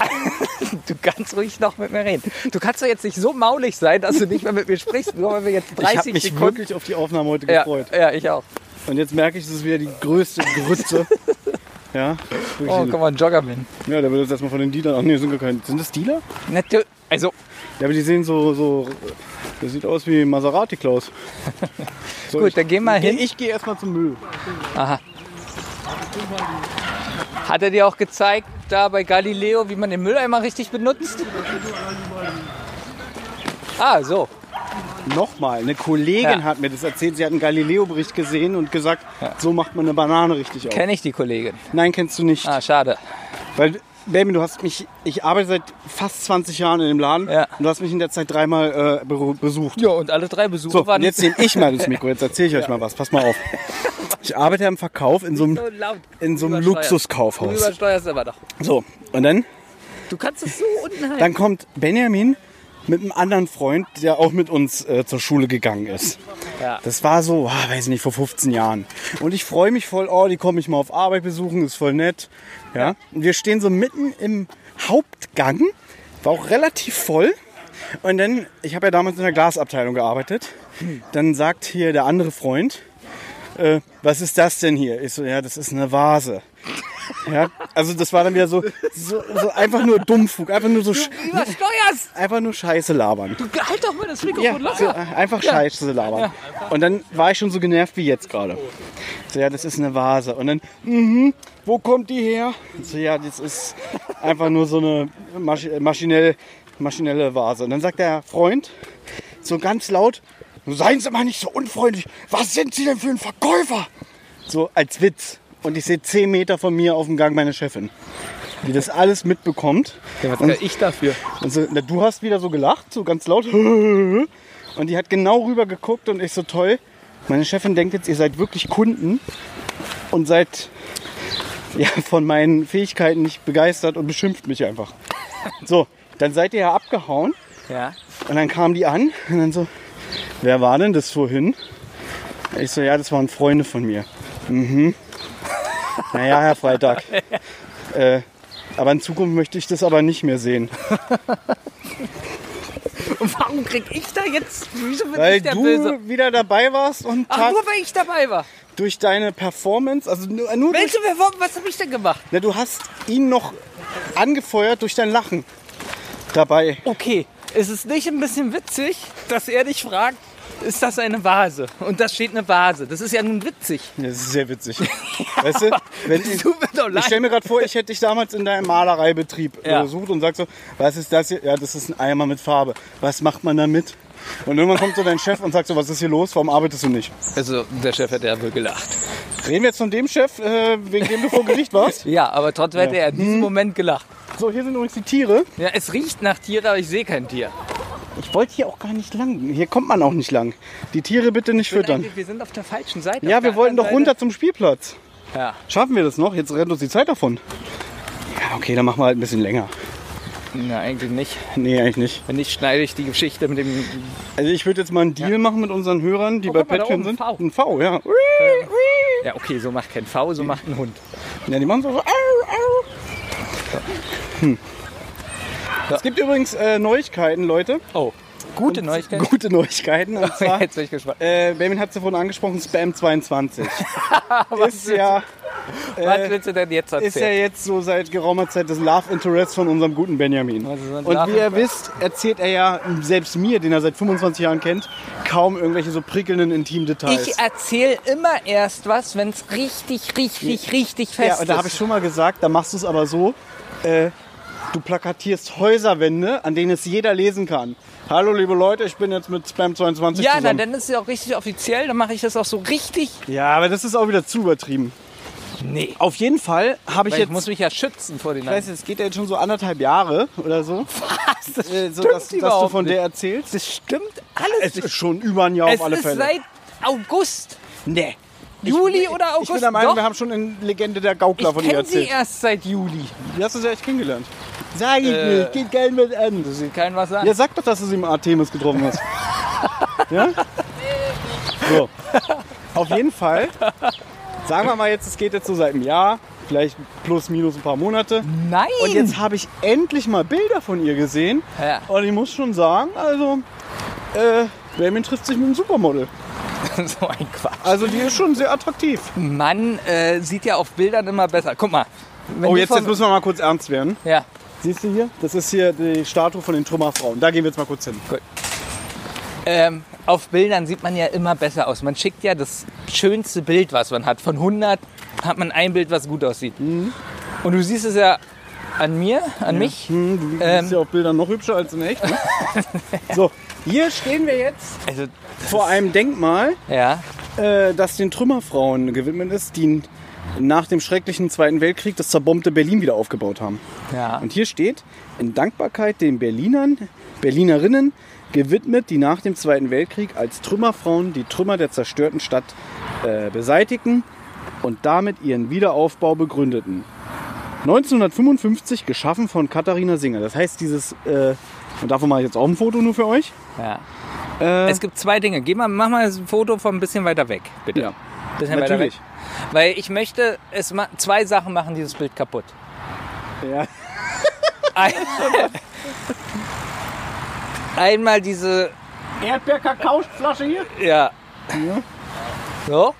<laughs> Du kannst ruhig noch mit mir reden. Du kannst doch jetzt nicht so maulig sein, dass du nicht mehr mit mir sprichst, nur weil wir jetzt Ich habe 30 mich Sekunden... wirklich auf die Aufnahme heute ja, gefreut. ja, ich auch. Und jetzt merke ich, es ist wieder die größte Grütze. <laughs> ja, Oh, guck mal, ein Joggerman. ja, der wird jetzt erstmal von den Dealern. Ach nee, sind gar keine. Sind das Dealer? Nette, also, Ja, aber die sehen so, so. Das sieht aus wie Maserati Klaus. So, <laughs> Gut, ich, dann geh mal hin. Ich gehe erstmal zum Müll. aha. Hat er dir auch gezeigt, da bei Galileo, wie man den Mülleimer richtig benutzt? Ah, so. Nochmal, eine Kollegin Ja. hat mir das erzählt. Sie hat einen Galileo-Bericht gesehen und gesagt, so macht man eine Banane richtig auf. Kenne ich die Kollegin. Nein, kennst du nicht. Ah, schade. Weil, Baby, du hast mich, ich arbeite seit fast 20 Jahren in dem Laden Ja. und du hast mich in der Zeit dreimal äh, besucht. Ja, und alle drei Besuche So, waren und jetzt nehme ich mal das Mikro, jetzt erzähle ich <laughs> euch mal was. Pass mal auf. Ich arbeite im Verkauf in so einem, in so einem übersteuerst. Du Luxuskaufhaus. übersteuerst aber doch. So, und dann, Du kannst es so unten halten. dann kommt Benjamin mit einem anderen Freund, der auch mit uns äh, zur Schule gegangen ist. Ja. Das war so, ah, weiß nicht, vor 15 Jahren. Und ich freue mich voll, oh, die kommen mich mal auf Arbeit besuchen, ist voll nett. Ja. Und wir stehen so mitten im Hauptgang, war auch relativ voll. Und dann, ich habe ja damals in der Glasabteilung gearbeitet, dann sagt hier der andere Freund, äh, was ist das denn hier? Ich so, ja, das ist eine Vase. Ja, also das war dann wieder so, so, so einfach nur Dummfug, einfach nur so, sch- Übersteuerst! einfach nur Scheiße labern. Du halt doch mal das Ja, Mikrofon so, locker. äh, einfach Scheiße labern. Und dann war ich schon so genervt wie jetzt gerade. So, ja, das ist eine Vase. Und dann, mhm, wo kommt die her? So, ja, das ist einfach nur so eine Masch maschinell, maschinelle Vase. Und dann sagt der Freund so ganz laut, seien Sie mal nicht so unfreundlich. Was sind Sie denn für ein Verkäufer? So als Witz. Und ich sehe zehn Meter von mir auf dem Gang meine Chefin, die das alles mitbekommt. Ja, was kann ich dafür? Und so, na, du hast wieder so gelacht, so ganz laut. <laughs> Und die hat genau rüber geguckt und ich so toll. Meine Chefin denkt jetzt, ihr seid wirklich Kunden und seid ja, von meinen Fähigkeiten nicht begeistert und beschimpft mich einfach. <laughs> So, dann seid ihr ja abgehauen Ja. und dann kamen die an und dann so, wer war denn das vorhin? Ich so, ja, das waren Freunde von mir. Mhm. Naja, Herr Freitag. <laughs> Äh, aber in Zukunft möchte ich das aber nicht mehr sehen. <laughs> Und warum krieg ich da jetzt? Wieso bin Weil ich der du Böse? wieder dabei warst und Ach, nur weil ich dabei war. durch deine Performance, also nur, nur durch, Welche Performance? Was habe ich denn gemacht? na, du hast ihn noch angefeuert durch dein Lachen dabei. Okay, ist es nicht ein bisschen witzig, dass er dich fragt, ist das eine Vase? Und da steht eine Vase. Das ist ja nun witzig. Das ist sehr witzig. <laughs> weißt du, wenn ich, ich stelle mir gerade vor, ich hätte dich damals in deinem Malereibetrieb Ja. besucht und sagst so, was ist das hier? Ja, das ist ein Eimer mit Farbe. Was macht man damit? Und irgendwann kommt so dein Chef und sagt so, was ist hier los? Warum arbeitest du nicht? Also, der Chef hätte ja wohl gelacht. Reden wir jetzt von dem Chef, äh, wegen dem du vor Gericht warst? <laughs> Ja, aber trotzdem hätte er in diesem Moment gelacht. So, hier sind übrigens die Tiere. Ja, es riecht nach Tier, aber ich sehe kein Tier. Ich wollte hier auch gar nicht lang. Hier kommt man auch nicht lang. Die Tiere bitte nicht füttern. Wir sind auf der falschen Seite. Ja, wir wollten doch runter zum Spielplatz. Ja. Schaffen wir das noch? Jetzt rennt uns die Zeit davon. Ja, okay, dann machen wir halt ein bisschen länger. Na, eigentlich nicht. Nee, eigentlich nicht. Wenn nicht, schneide ich die Geschichte mit dem. Also ich würde jetzt mal einen Deal machen mit unseren Hörern, die Oh, bei Patreon sind. V. Ein V, ja. Ja, okay, so macht kein V, so macht ein Hund. Ja, die machen so. so au, au. Hm. Es gibt übrigens äh, Neuigkeiten, Leute. Oh, gute Neuigkeit. Gute Neuigkeiten. Und <laughs> zwar, Jetzt bin ich gespannt. äh, Benjamin hat es ja vorhin angesprochen, Spam 22. <laughs> ist ja, Was willst du denn jetzt ist ja erzählen? jetzt so seit geraumer Zeit das Love Interest von unserem guten Benjamin. Ist Und Love wie ihr wisst, erzählt er ja selbst mir, den er seit 25 Jahren kennt, kaum irgendwelche so prickelnden Intimdetails. Ich erzähle immer erst was, wenn es richtig, richtig, richtig fest ja, und da habe ich schon mal gesagt, da machst du es aber so, äh, du plakatierst Häuserwände, an denen es jeder lesen kann. Hallo liebe Leute, ich bin jetzt mit Spam 22 Ja, na, zusammen. dann ist es ja auch richtig offiziell, dann mache ich das auch so richtig. ja, aber das ist auch wieder zu übertrieben. Nee. Auf jeden Fall habe ich Weil ich jetzt muss mich ja schützen vor den Ich weiß, es geht ja jetzt schon so anderthalb Jahre oder so. <laughs> Was? Das Äh, so stimmt dass, dass du überhaupt von der erzählst. Das stimmt alles Es nicht. ist schon über ein Jahr Es auf alle ist Fälle. seit August. nee. Juli oder August? Ich bin der Meinung, Doch. wir haben schon eine Legende der Gaukler ich von dir kenne sie erzählt. erst seit Juli. Wie hast du sie echt kennengelernt? Sag ich Äh, nicht, geht geil mit an. Du siehst keinen was an. Ja, sag doch, dass du sie im Artemis getroffen hast. ja? So. Auf jeden Fall. Sagen wir mal jetzt, es geht jetzt so seit einem Jahr. vielleicht plus minus ein paar Monate. Nein! Und jetzt habe ich endlich mal Bilder von ihr gesehen. Ja. Und ich muss schon sagen, also, äh, Benjamin trifft sich mit einem Supermodel. <laughs> so ein Quatsch. Also die ist schon sehr attraktiv. Mann äh, sieht ja auf Bildern immer besser. Guck mal. Oh, jetzt, von- jetzt müssen wir mal kurz ernst werden. Ja. Siehst du hier? Das ist hier die Statue von den Trümmerfrauen. Da gehen wir jetzt mal kurz hin. Ähm, auf Bildern sieht man ja immer besser aus. Man schickt ja das schönste Bild, was man hat. Von 100 hat man ein Bild, was gut aussieht. Mhm. Und du siehst es ja an mir, an mich. Hm, du Ähm. bist ja auf Bildern noch hübscher als in echt. Ne? <laughs> so, hier stehen wir jetzt Also, vor einem Denkmal, ja. äh, das den Trümmerfrauen gewidmet ist, die nach dem schrecklichen Zweiten Weltkrieg das zerbombte Berlin wieder aufgebaut haben. Ja. Und hier steht, in Dankbarkeit den Berlinern, Berlinerinnen gewidmet, die nach dem Zweiten Weltkrieg als Trümmerfrauen die Trümmer der zerstörten Stadt äh, beseitigten und damit ihren Wiederaufbau begründeten. 1955 geschaffen von Katharina Singer. Das heißt, dieses, äh, und davon mache ich jetzt auch ein Foto nur für euch. ja. Äh, Es gibt zwei Dinge. Geh mal, mach mal ein Foto von ein bisschen weiter weg, bitte. ja, bisschen weiter weg. natürlich. Weil ich möchte, es zwei Sachen machen dieses Bild kaputt. Ja. Ein <laughs> Einmal diese, Erdbeer-Kakao-Flasche hier. ja. So.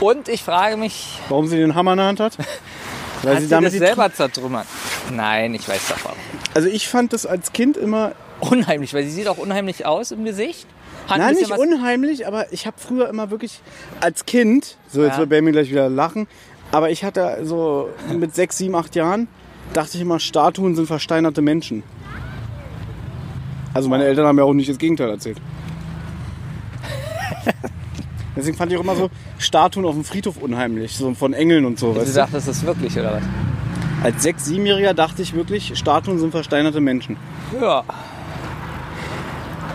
Und ich frage mich, Warum sie den Hammer in der Hand hat? <laughs> Weil hat sie sie damit das selber zertrümmert? Nein, ich weiß doch warum. Also ich fand das als Kind immer Unheimlich, weil sie sieht auch unheimlich aus im Gesicht. Hat ein Nein, nicht unheimlich, aber ich habe früher immer wirklich als Kind, so jetzt Ja. wird Benjamin gleich wieder lachen, aber ich hatte so mit sechs, sieben, acht Jahren, dachte ich immer, Statuen sind versteinerte Menschen. Also meine Eltern haben ja auch nicht das Gegenteil erzählt. <laughs> Deswegen fand ich auch immer so Statuen auf dem Friedhof unheimlich, so von Engeln und so. Sie Weißt du? sagt, das ist wirklich, oder was? Als sechs, siebenjähriger dachte ich wirklich, Statuen sind versteinerte Menschen. Ja.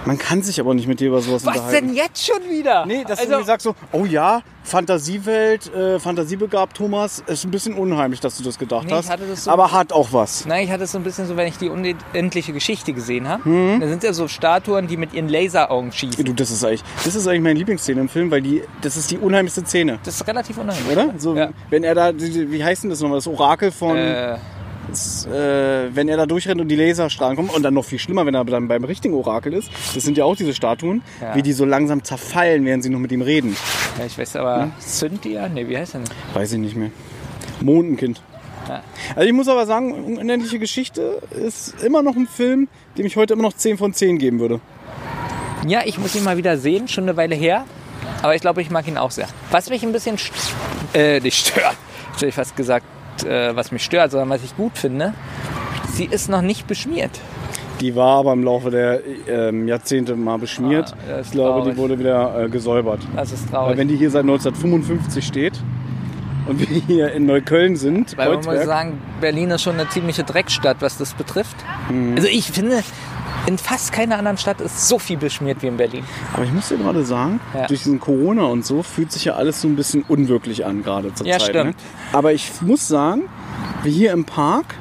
Man kann sich aber nicht mit dir über sowas Was unterhalten. denn jetzt schon wieder? Nee, dass also, du mir sagst so, oh ja, Fantasiewelt, äh, Fantasiebegabt, Thomas, ist ein bisschen unheimlich, dass du das gedacht Nee, ich hast. hatte das so- aber hat auch was. Nein, ich hatte es so ein bisschen so, wenn ich die unendliche Geschichte gesehen habe. Mhm. Da sind ja so Statuen, die mit ihren Laseraugen schießen. Du, das ist eigentlich, das ist eigentlich meine Lieblingsszene im Film, weil die, das ist die unheimlichste Szene, Das ist relativ unheimlich. oder? So, Ja. wenn er da, wie heißt denn das nochmal, das Orakel von, Äh, das, äh, wenn er da durchrennt und die Laserstrahlen kommen und dann noch viel schlimmer, wenn er dann beim richtigen Orakel ist. Das sind ja auch diese Statuen, Ja. wie die so langsam zerfallen, während sie noch mit ihm reden. ja, ich weiß aber, Hm? Cynthia? Nee, wie heißt der denn? Weiß ich nicht mehr. Mondenkind. Ja. Also ich muss aber sagen, Unendliche Geschichte ist immer noch ein Film, dem ich heute immer noch 10 von 10 geben würde. Ja, ich muss ihn mal wieder sehen, schon eine Weile her. Aber ich glaube, ich mag ihn auch sehr. Was mich ein bisschen st äh, nicht stört, hätte ich fast gesagt, äh, was mich stört, sondern was ich gut finde, sie ist noch nicht beschmiert. Die war aber im Laufe der ähm, Jahrzehnte mal beschmiert. Ah, ich glaube, traurig. die wurde wieder äh, gesäubert. Das ist Weil traurig. wenn die hier seit 1955 steht und wir hier in Neukölln sind, Weil man muss Kreuzberg, sagen, Berlin ist schon eine ziemliche Dreckstadt, was das betrifft. Mhm. Also ich finde, in fast keiner anderen Stadt ist so viel beschmiert wie in Berlin. aber ich muss dir gerade sagen, Ja. durch diesen Corona und so fühlt sich ja alles so ein bisschen unwirklich an gerade zur Ja, Zeit. stimmt. Ne? Aber ich muss sagen, wie hier im Park,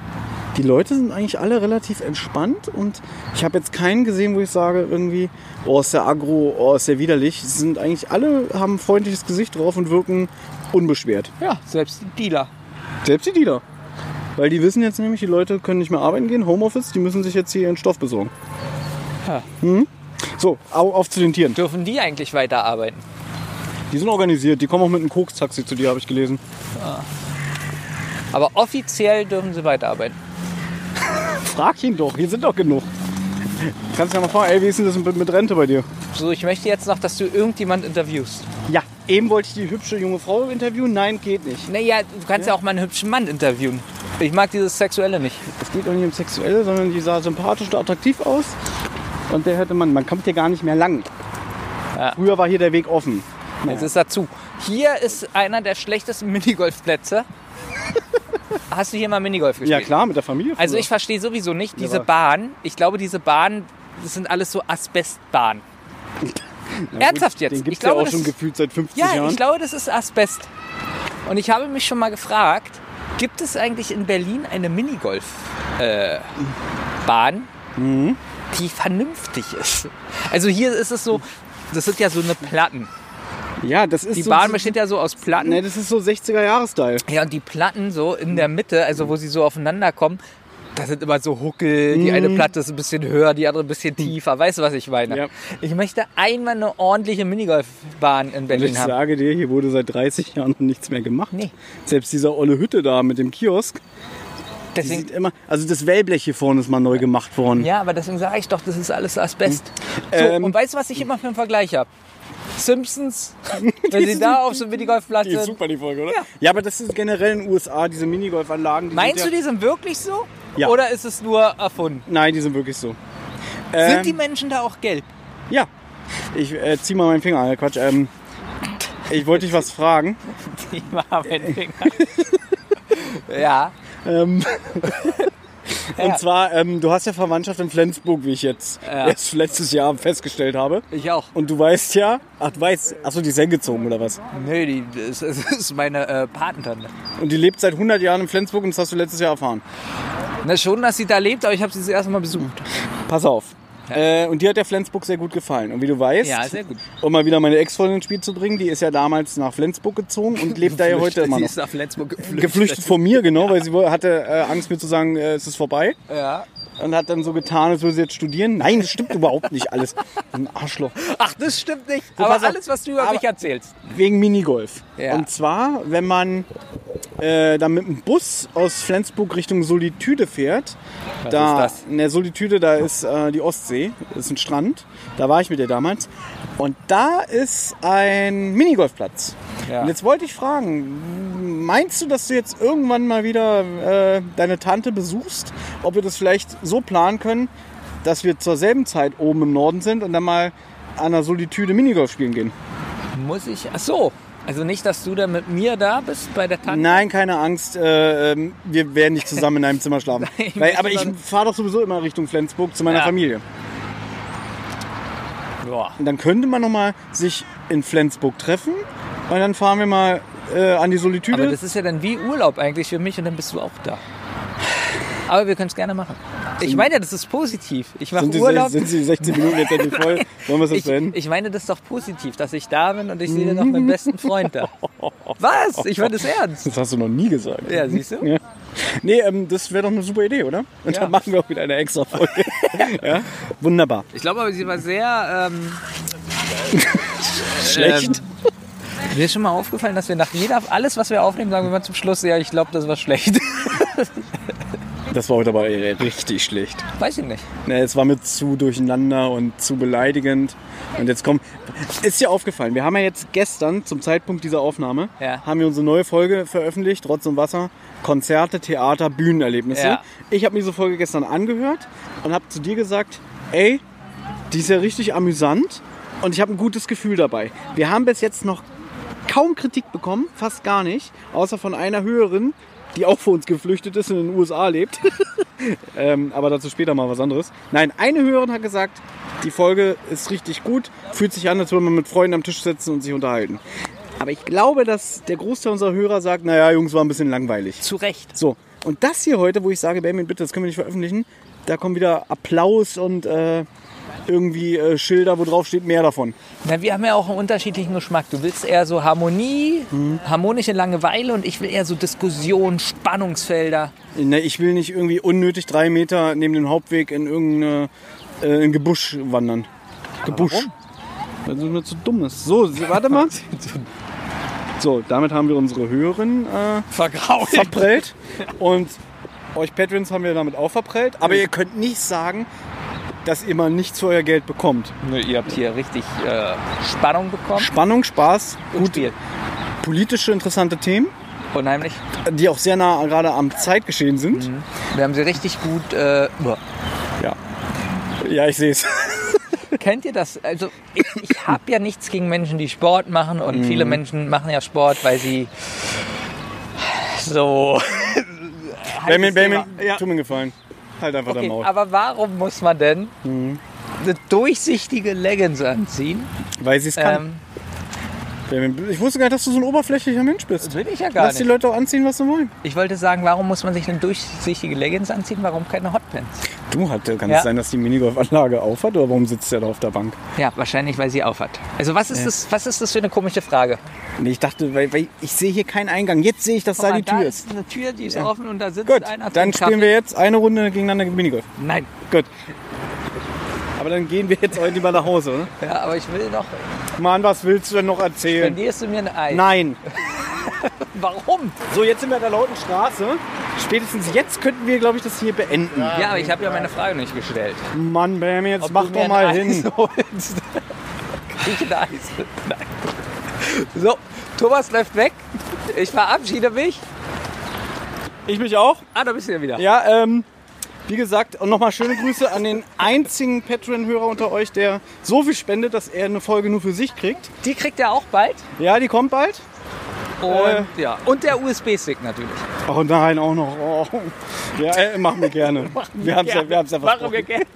die Leute sind eigentlich alle relativ entspannt und ich habe jetzt keinen gesehen, wo ich sage irgendwie, oh ist der aggro, oh ist der widerlich. Sie sind eigentlich alle haben ein freundliches Gesicht drauf und wirken unbeschwert. Ja, selbst die Dealer. Selbst die Dealer. Weil die wissen jetzt nämlich, die Leute können nicht mehr arbeiten gehen, Homeoffice, die müssen sich jetzt hier ihren Stoff besorgen. Ja. Mhm. So, au- auf zu den Tieren. Dürfen die eigentlich weiterarbeiten? Die sind organisiert, die kommen auch mit einem Koks-Taxi zu dir, habe ich gelesen. Aber offiziell dürfen sie weiterarbeiten. <laughs> Frag ihn doch, hier sind doch genug. Kannst ja mal fragen, ey, wie ist denn das mit, mit Rente bei dir? So, ich möchte jetzt noch, dass du irgendjemand interviewst. Ja, eben wollte ich die hübsche junge Frau interviewen. Nein, geht nicht. Naja, du kannst ja, auch mal einen hübschen Mann interviewen. Ich mag dieses Sexuelle nicht. Es geht doch nicht um Sexuelle, sondern die sah sympathisch und attraktiv aus. Und der hätte man, man kommt hier gar nicht mehr lang. Ja. Früher war hier der Weg offen. Jetzt ist dazu. Hier ist einer der schlechtesten <laughs> Minigolfplätze. Hast du hier mal Minigolf gespielt? Ja klar, mit der Familie. Also früher. ich verstehe sowieso nicht diese Bahn. Ich glaube, diese Bahn, das sind alles so Asbestbahnen. <laughs> Ernsthaft jetzt? Den gibt es ja auch das- schon gefühlt seit 50 Ja, Jahren. ich glaube, das ist Asbest. Und ich habe mich schon mal gefragt, gibt es eigentlich in Berlin eine Minigolf-Bahn, Mhm. die vernünftig ist? Also hier ist es so, das sind ja so eine Platten. Ja, das ist Die so. Bahn besteht ja so aus Platten. Ne, das ist so 60er-Jahre-Style. Ja, und die Platten so in der Mitte, also wo sie so aufeinander kommen, da sind immer so Huckel. Die eine Platte ist ein bisschen höher, die andere ein bisschen tiefer. Weißt du, was ich meine? Ja. Ich möchte einmal eine ordentliche Minigolfbahn in Berlin ich haben. sage dir, hier wurde seit 30 Jahren noch nichts mehr gemacht. Nee. Selbst dieser olle Hütte da mit dem Kiosk, Deswegen, sieht immer, also das Wellblech hier vorne ist mal neu gemacht worden. ja, aber deswegen sage ich doch, das ist alles Asbest. So, Ähm. und weißt du, was ich immer für einen Vergleich habe? Simpsons, wenn sie da auf so einem Minigolfplatz Die ist sind. super, die Folge, oder? Ja. Ja, aber das ist generell in den USA, diese Minigolfanlagen. Die Meinst du, sind ja, die sind wirklich so? Ja. Oder ist es nur erfunden? Nein, die sind wirklich so. Sind Ähm, die Menschen da auch gelb? Ja. Ich äh, zieh mal meinen Finger an. Quatsch. Ähm, ich wollte dich was fragen. <laughs> Die Marvin-Finger. <laughs> ja. Ähm, <laughs> <laughs> Ja. Und zwar, ähm, du hast ja Verwandtschaft in Flensburg, wie ich jetzt Ja. erst letztes Jahr festgestellt habe. Ich auch. Und du weißt ja, ach du weißt, achso, die ist hingezogen oder was? Nee, die, das, das ist meine äh, Patentante. Und die lebt seit 100 Jahren in Flensburg und das hast du letztes Jahr erfahren. Na schon, dass sie da lebt, aber ich habe sie das erste Mal besucht. Pass auf. <laughs> Äh, und dir hat der Flensburg sehr gut gefallen. Und wie du weißt, Ja, sehr gut. um mal wieder meine Ex-Freundin ins Spiel zu bringen, die ist ja damals nach Flensburg gezogen und lebt da ja heute immer Sie noch. ist nach Flensburg geflüchtet. Geflüchtet von mir, genau, weil sie hatte äh, Angst mir zu sagen, äh, es ist vorbei. Ja. Und hat dann so getan, als würde sie jetzt studieren. Nein, das stimmt überhaupt nicht alles. Ein Arschloch. Ach, das stimmt nicht. So, aber auf. alles, was du über mich erzählst. Wegen Minigolf. Ja. Und zwar, wenn man äh, dann mit dem Bus aus Flensburg Richtung Solitude fährt. da, ist das? In der Solitude, da ist äh, die Ostsee, das ist ein Strand. Da war ich mit dir damals. Und da ist ein Minigolfplatz. Ja. Und jetzt wollte ich fragen, meinst du, dass du jetzt irgendwann mal wieder äh, deine Tante besuchst? Ob wir das vielleicht so planen können, dass wir zur selben Zeit oben im Norden sind und dann mal an der Solitude Minigolf spielen gehen? Muss ich. Ach so. Also nicht, dass du da mit mir da bist bei der Tante? Nein, keine Angst. Äh, ähm, wir werden nicht zusammen in einem Zimmer schlafen. <laughs> Ich Weil, aber ich fahre doch sowieso immer Richtung Flensburg zu meiner Ja. Familie. Ja. Und dann könnte man noch mal sich in Flensburg treffen und dann fahren wir mal äh, an die Solitude. Aber das ist ja dann wie Urlaub eigentlich für mich und dann bist du auch da. Aber wir können es gerne machen. Ich meine, ja, das ist positiv. Ich mache Urlaub. sind die 16 Minuten jetzt endlich voll? <laughs> Wollen wir es jetzt Ich, beenden? ich meine das ist doch positiv, dass ich da bin und ich sehe noch meinen besten Freund da. Was? Ich meine das ernst. Das hast du noch nie gesagt. Ja, siehst du? Ja. Nee, ähm, das wäre doch eine super Idee, oder? Und Ja. dann machen wir auch wieder eine extra Folge. <laughs> ja? Wunderbar. Ich glaube aber, sie war sehr. Ähm, <laughs> Schlecht. Ähm, mir ist schon mal aufgefallen, dass wir nach jeder, alles was wir aufnehmen, sagen wir mal zum Schluss, ja, ich glaube, das war schlecht. Das war heute aber richtig schlecht. Weiß ich nicht. Ne, es war mir zu durcheinander und zu beleidigend. Und jetzt kommt. Ist dir aufgefallen, wir haben ja jetzt gestern zum Zeitpunkt dieser Aufnahme, Ja. haben wir unsere neue Folge veröffentlicht, Rotz und Wasser, Konzerte, Theater, Bühnenerlebnisse. Ja. Ich habe mir diese Folge gestern angehört und habe zu dir gesagt, ey, die ist ja richtig amüsant und ich habe ein gutes Gefühl dabei. Wir haben bis jetzt noch kaum Kritik bekommen, fast gar nicht, außer von einer Hörerin, die auch vor uns geflüchtet ist und in den USA lebt. <laughs> ähm, aber dazu später mal was anderes. Nein, eine Hörerin hat gesagt, die Folge ist richtig gut, fühlt sich an, als würde man mit Freunden am Tisch sitzen und sich unterhalten. Aber ich glaube, dass der Großteil unserer Hörer sagt, naja, Jungs, war ein bisschen langweilig. Zu Recht. So, und das hier heute, wo ich sage, Benjamin, bitte, das können wir nicht veröffentlichen, da kommt wieder Applaus und äh, irgendwie äh, Schilder, wo drauf steht, mehr davon. Na, wir haben ja auch einen unterschiedlichen Geschmack. Du willst eher so Harmonie, harmonische Langeweile und ich will eher so Diskussion, Spannungsfelder. Ne, ich will nicht irgendwie unnötig drei Meter neben dem Hauptweg in irgendein äh, in Gebusch wandern. Gebusch. warum? Weil es mir zu dumm ist. So, warte mal. <laughs> So, damit haben wir unsere Hörerin äh, Vergrault. verprellt. Und euch Patrons haben wir damit auch verprellt. Aber ihr könnt nicht sagen, dass ihr mal nichts für euer Geld bekommt. Nö, ihr habt hier richtig äh, Spannung bekommen. Spannung, Spaß, Gut gut, Spiel. politische, interessante Themen, Unheimlich. die auch sehr nah gerade am Zeitgeschehen sind. Wir haben sie richtig gut. Äh. Ja. Ja, ich sehe es. <laughs> Kennt ihr das? Also ich, ich habe ja nichts gegen Menschen, die Sport machen und viele Menschen machen ja Sport, weil sie so. Benjamin, <laughs> Benjamin, Ja. tu mir gefallen. Halt einfach Okay, dein Maul. aber warum muss man denn eine durchsichtige Leggings anziehen? Weil sie es kann. Ähm, ich wusste gar nicht, dass du so ein oberflächlicher Mensch das bist. will ich ja gar Lass die nicht. Leute auch anziehen, was sie wollen. Ich wollte sagen, warum muss man sich eine durchsichtige Leggings anziehen? Warum keine Hotpants? Du hatte, kann Ja. es sein, dass die Minigolfanlage aufhat oder warum sitzt der da auf der Bank? Ja, wahrscheinlich, weil sie aufhat. Also was ist, das, was ist das für eine komische Frage? Nee, ich dachte, weil, weil ich sehe hier keinen Eingang. Jetzt sehe ich, dass da die Tür ist. ist eine Tür, die ist offen und da sitzt Gut, einer. dann trinkt spielen wir jetzt eine Runde gegeneinander Minigolf. Nein. Gut. Aber dann gehen wir jetzt heute lieber nach Hause, oder? Ja, aber ich will noch. Mann, was willst du denn noch erzählen? Verlierst du mir ein Ei? Nein. <laughs> Warum? So, jetzt sind wir an der lauten Straße. Spätestens jetzt könnten wir, glaube ich, das hier beenden. Ja, aber ich habe ja meine Frage nicht gestellt. Mann, Bam, jetzt mach du mir doch ein mal Eis hin. holst. <laughs> Krieg ein Eis. <laughs> Nein. <laughs> So, Thomas läuft weg. Ich verabschiede mich. Ich mich auch. Ah, da bist du ja wieder. Ja, ähm, wie gesagt, und nochmal schöne Grüße an den einzigen Patreon-Hörer unter euch, der so viel spendet, dass er eine Folge nur für sich kriegt. Die kriegt er auch bald. Ja, die kommt bald. Und, Äh. ja. und der USB-Stick natürlich. Oh nein, auch noch. Oh. Ja, äh, machen wir gerne. <laughs> Wir haben es ja, wir haben's ja Machen wir gerne.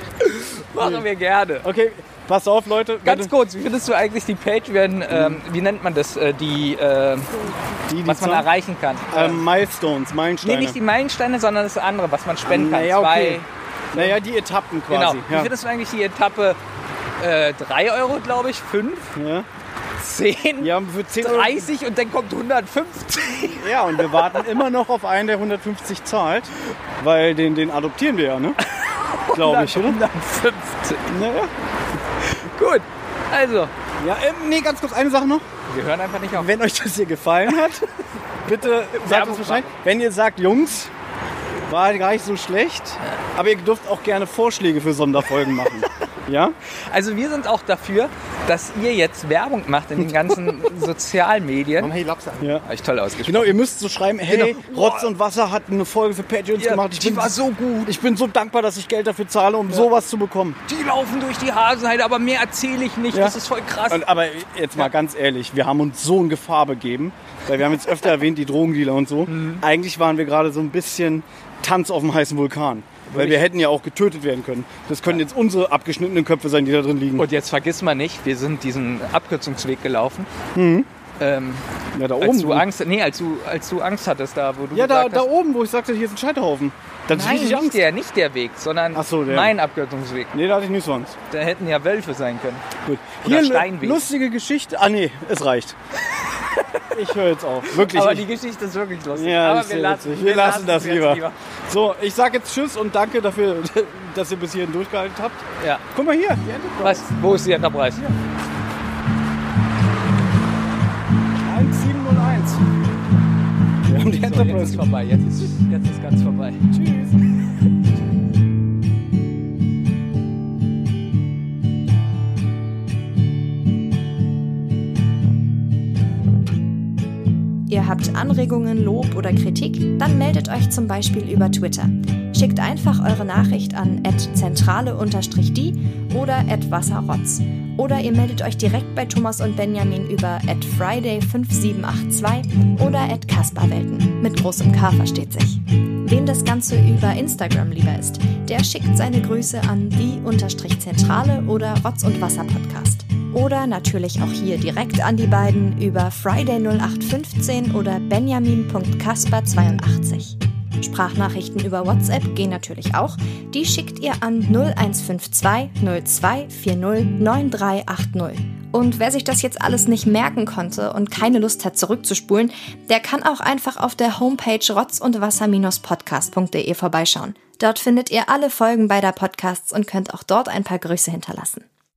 <laughs> Machen wir gerne. Okay, pass auf, Leute. Ganz kurz, wie findest du eigentlich die Patreon, ähm, wie nennt man das, äh, die, äh, die, die was man Zahl- erreichen kann? ähm, Milestones, nee, Meilensteine. nicht die Meilensteine, sondern das andere, was man spenden kann. naja, okay. Zwei, Naja, die Etappen genau. quasi. Wie Ja. findest du eigentlich die Etappe? Äh, 3 Euro, glaube ich, 5, Ja. 10, ja, für 10 Euro. 30 und dann kommt 150. <laughs> Ja, und wir warten immer noch auf einen, der 150 zahlt, weil den, den adoptieren wir ja, ne? <laughs> Glaube ich, oder? 150. Naja. Gut, also, Ja, ähm, nee, ganz kurz eine Sache noch. wir hören einfach nicht auf. Wenn euch das hier gefallen hat, <laughs> bitte sagt es Bescheid. Wenn ihr sagt, Jungs, war gar nicht so schlecht, aber ihr dürft auch gerne Vorschläge für Sonderfolgen machen. <laughs> Ja? Also wir sind auch dafür, dass ihr jetzt Werbung macht in den ganzen <laughs> Sozialmedien. Hey, Lapsa. Ja. Habe ich toll ausgesprochen. Genau, ihr müsst so schreiben, hey, Genau. Rotz und Wasser hat eine Folge für Patreons Ja, gemacht. Ich die bin war so gut. Ich bin so dankbar, dass ich Geld dafür zahle, um sowas zu bekommen. Die laufen durch die Hasenheide, aber mehr erzähle ich nicht. Ja. Das ist voll krass. Und, aber jetzt mal ganz ehrlich, wir haben uns so in Gefahr begeben, weil wir haben jetzt öfter erwähnt, die Drogendealer und so. Mhm. Eigentlich waren wir gerade so ein bisschen Tanz auf dem heißen Vulkan. Weil wir hätten ja auch getötet werden können. Das können jetzt unsere abgeschnittenen Köpfe sein, die da drin liegen. Und jetzt vergiss mal nicht, wir sind diesen Abkürzungsweg gelaufen. Ähm, ja, da als oben. du Angst, nee, als du, als du Angst hattest, da wo du ja, da, da oben, wo ich sagte, hier ist ein Scheiterhaufen. Da hatte ich nein, richtig nicht Angst. der, nicht der Weg, sondern so, der. mein Abkürzungsweg. Nee, da hatte ich nicht sonst. Da hätten ja Wölfe sein können. Gut. Oder Hier Steinweg. lustige Geschichte. Ah nee, es reicht. <laughs> ich höre jetzt auf. Wirklich. Aber die Geschichte ist wirklich lustig. Ja, Aber wir lassen, witzig. Wir lassen das lieber. So, ich sage jetzt Tschüss und danke dafür, <laughs> dass ihr bis hierhin durchgehalten habt. Ja. Guck mal hier, die Enterprise. Was, wo ist die Enterprise? 1701. Haben die So, jetzt Enterprise. ist vorbei. Jetzt ist, jetzt ist ganz vorbei. Tschüss. Ihr habt Anregungen, Lob oder Kritik? Dann meldet euch zum Beispiel über Twitter. Schickt einfach eure Nachricht an zentrale-die oder wasserrotz. Oder ihr meldet euch direkt bei Thomas und Benjamin über friday5782 oder kasperwelten. Mit großem K versteht sich. Wem das Ganze über Instagram lieber ist, der schickt seine Grüße an die-zentrale oder Rotz und Wasser Podcast. Oder natürlich auch hier direkt an die beiden über Friday0815 oder benjamin.kasper82. Sprachnachrichten über WhatsApp gehen natürlich auch. Die schickt ihr an 0152 0240 9380. Und wer sich das jetzt alles nicht merken konnte und keine Lust hat zurückzuspulen, der kann auch einfach auf der Homepage rotzundwasser-podcast.de vorbeischauen. Dort findet ihr alle Folgen beider Podcasts und könnt auch dort ein paar Grüße hinterlassen.